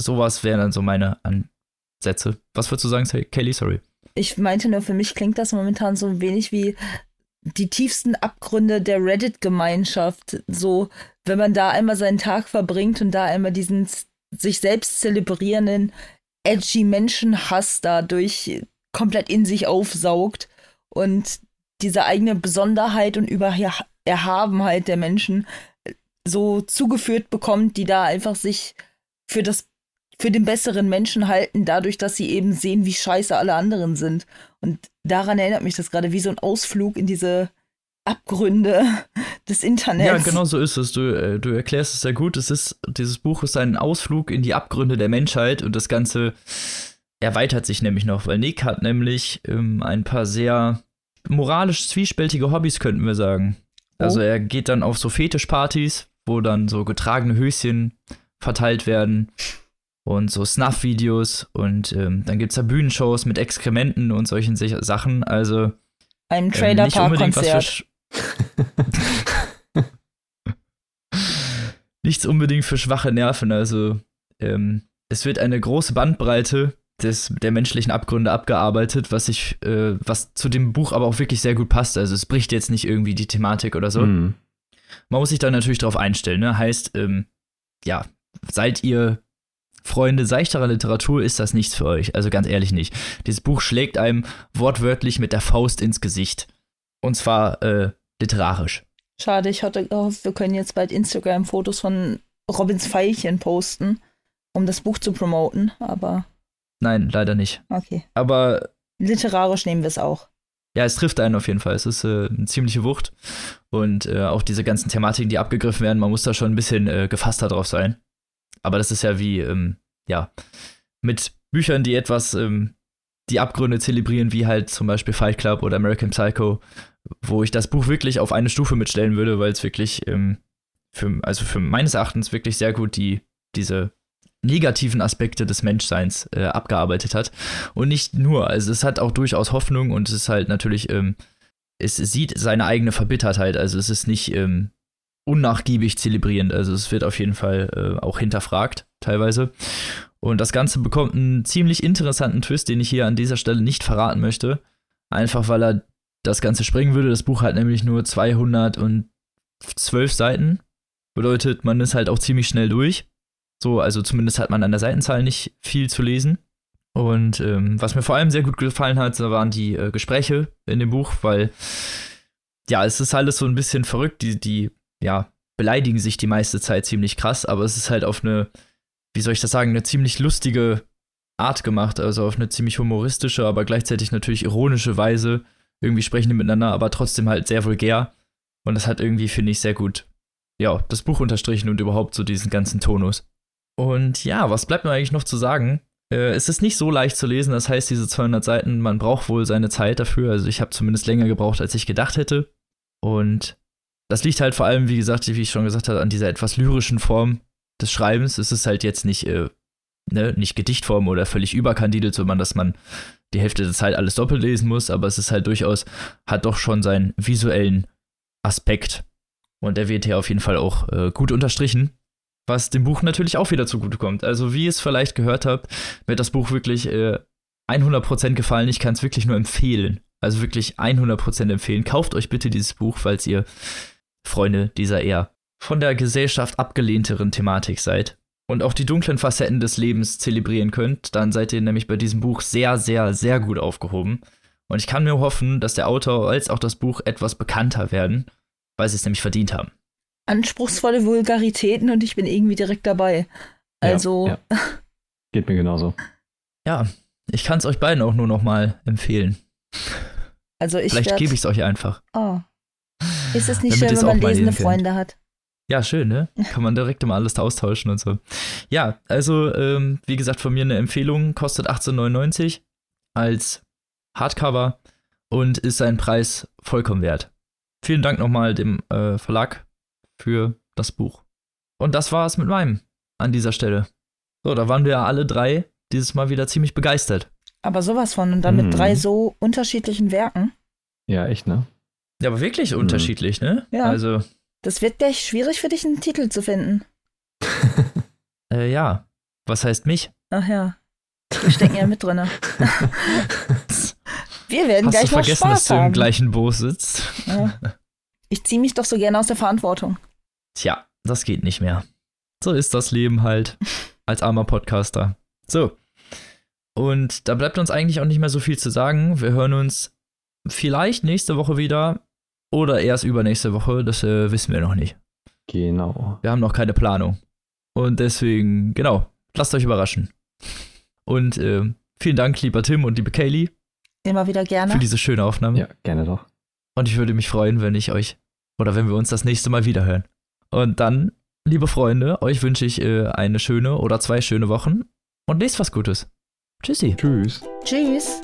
Sowas wären dann so meine Ansätze. Was würdest du sagen, Kelly? Sorry. Ich meinte nur, für mich klingt das momentan so ein wenig wie die tiefsten Abgründe der Reddit-Gemeinschaft. So, wenn man da einmal seinen Tag verbringt und da einmal diesen sich selbst zelebrierenden, edgy Menschenhass dadurch komplett in sich aufsaugt und diese eigene Besonderheit und Übererhabenheit der Menschen so zugeführt bekommt, die da einfach sich für das für den besseren Menschen halten, dadurch, dass sie eben sehen, wie scheiße alle anderen sind. Und daran erinnert mich das gerade wie so ein Ausflug in diese Abgründe des Internets. Ja, genau so ist es. Du, äh, du erklärst es sehr gut. Es ist, dieses Buch ist ein Ausflug in die Abgründe der Menschheit und das Ganze erweitert sich nämlich noch, weil Nick hat nämlich ähm, ein paar sehr moralisch zwiespältige Hobbys, könnten wir sagen. Also Oh. er geht dann auf so Fetischpartys, wo dann so getragene Höschen verteilt werden und so Snuff-Videos und ähm, dann gibt es da Bühnenshows mit Exkrementen und solchen Sachen. Also Ein ähm, Trailerpark-Konzert. Sch- Nichts unbedingt für schwache Nerven. Also ähm, es wird eine große Bandbreite des, der menschlichen Abgründe abgearbeitet, was ich, äh, was zu dem Buch aber auch wirklich sehr gut passt. Also es bricht jetzt nicht irgendwie die Thematik oder so. Mhm. Man muss sich da natürlich drauf einstellen, ne? Heißt, ähm, ja, seid ihr Freunde seichterer Literatur, ist das nichts für euch. Also ganz ehrlich nicht. Dieses Buch schlägt einem wortwörtlich mit der Faust ins Gesicht. Und zwar äh, literarisch. Schade, ich hatte gehofft, wir können jetzt bald Instagram-Fotos von Robins Pfeilchen posten, um das Buch zu promoten, aber Nein, leider nicht. okay. Aber Literarisch nehmen wir es auch. ja, es trifft einen auf jeden Fall. Es ist äh, eine ziemliche Wucht. Und äh, auch diese ganzen Thematiken, die abgegriffen werden, man muss da schon ein bisschen äh, gefasster drauf sein. Aber das ist ja wie, ähm, ja, mit Büchern, die etwas ähm, die Abgründe zelebrieren, wie halt zum Beispiel Fight Club oder American Psycho, wo ich das Buch wirklich auf eine Stufe mitstellen würde, weil es wirklich, ähm, für, also für meines Erachtens wirklich sehr gut die, diese negativen Aspekte des Menschseins äh, abgearbeitet hat. Und nicht nur, also es hat auch durchaus Hoffnung und es ist halt natürlich, ähm, es sieht seine eigene Verbittertheit, also es ist nicht ähm, unnachgiebig zelebrierend, also es wird auf jeden Fall äh, auch hinterfragt, teilweise. Und das Ganze bekommt einen ziemlich interessanten Twist, den ich hier an dieser Stelle nicht verraten möchte. Einfach weil er das Ganze sprengen würde. Das Buch hat nämlich nur 212 Seiten. Bedeutet, man ist halt auch ziemlich schnell durch. So, also zumindest hat man an der Seitenzahl nicht viel zu lesen. Und ähm, was mir vor allem sehr gut gefallen hat, waren die äh, Gespräche in dem Buch, weil ja, es ist alles so ein bisschen verrückt. Die, die, ja, beleidigen sich die meiste Zeit ziemlich krass, aber es ist halt auf eine, wie soll ich das sagen, eine ziemlich lustige Art gemacht, also auf eine ziemlich humoristische, aber gleichzeitig natürlich ironische Weise. Irgendwie sprechen die miteinander, aber trotzdem halt sehr vulgär. Und das hat irgendwie, finde ich, sehr gut, ja, das Buch unterstrichen und überhaupt so diesen ganzen Tonus. Und ja, was bleibt mir eigentlich noch zu sagen? Äh, es ist nicht so leicht zu lesen, das heißt, diese 200 Seiten, man braucht wohl seine Zeit dafür. Also ich habe zumindest länger gebraucht, als ich gedacht hätte. Und das liegt halt vor allem, wie gesagt, wie ich schon gesagt habe, an dieser etwas lyrischen Form des Schreibens. Es ist halt jetzt nicht, äh, ne, nicht Gedichtform oder völlig überkandidelt, sondern dass man die Hälfte der Zeit alles doppelt lesen muss, aber es ist halt durchaus, hat doch schon seinen visuellen Aspekt. Und der wird hier auf jeden Fall auch äh, gut unterstrichen, was dem Buch natürlich auch wieder zugutekommt. Also, wie ihr es vielleicht gehört habt, mir hat das Buch wirklich äh, 100% gefallen. Ich kann es wirklich nur empfehlen. Also wirklich 100% empfehlen. Kauft euch bitte dieses Buch, falls ihr Freunde dieser eher von der Gesellschaft abgelehnteren Thematik seid und auch die dunklen Facetten des Lebens zelebrieren könnt, dann seid ihr nämlich bei diesem Buch sehr, sehr, sehr gut aufgehoben. Und ich kann mir hoffen, dass der Autor als auch das Buch etwas bekannter werden, weil sie es nämlich verdient haben. Anspruchsvolle Vulgaritäten und ich bin irgendwie direkt dabei. Also. Ja, ja. Geht mir genauso. Ja, ich kann es euch beiden auch nur noch mal empfehlen. Also ich Vielleicht gebe ich es euch einfach. Oh. Ist es nicht schön, wenn man lesende Freunde hat? Ja, schön, ne? Kann man direkt immer alles austauschen und so. Ja, also, ähm, wie gesagt, von mir eine Empfehlung, kostet 18,99 als Hardcover und ist seinen Preis vollkommen wert. Vielen Dank nochmal dem äh, Verlag für das Buch. Und das war es mit meinem an dieser Stelle. So, da waren wir alle drei dieses Mal wieder ziemlich begeistert. Aber sowas von und dann mit drei mhm. so unterschiedlichen Werken. Ja, echt, ne? Ja, aber wirklich mhm. unterschiedlich, ne? Ja. Also. Das wird gleich schwierig für dich, einen Titel zu finden. äh, ja. Was heißt mich? Ach ja. Wir stecken ja mit drin. Wir werden Hast gleich du noch vergessen, Spaß dass du haben. im gleichen Boot sitzt? Ja. Ich ziehe mich doch so gerne aus der Verantwortung. Tja, das geht nicht mehr. So ist das Leben halt als armer Podcaster. So. Und da bleibt uns eigentlich auch nicht mehr so viel zu sagen. Wir hören uns vielleicht nächste Woche wieder oder erst übernächste Woche. Das äh, wissen wir noch nicht. Genau. Wir haben noch keine Planung. Und deswegen, genau, lasst euch überraschen. Und äh, vielen Dank, lieber Tim und liebe Kaylee. Immer wieder gerne. Für diese schöne Aufnahme. Ja, gerne doch. Und ich würde mich freuen, wenn ich euch oder wenn wir uns das nächste Mal wieder hören. Und dann, liebe Freunde, euch wünsche ich äh, eine schöne oder zwei schöne Wochen und lest was Gutes. Tschüssi. Tschüss. Tschüss.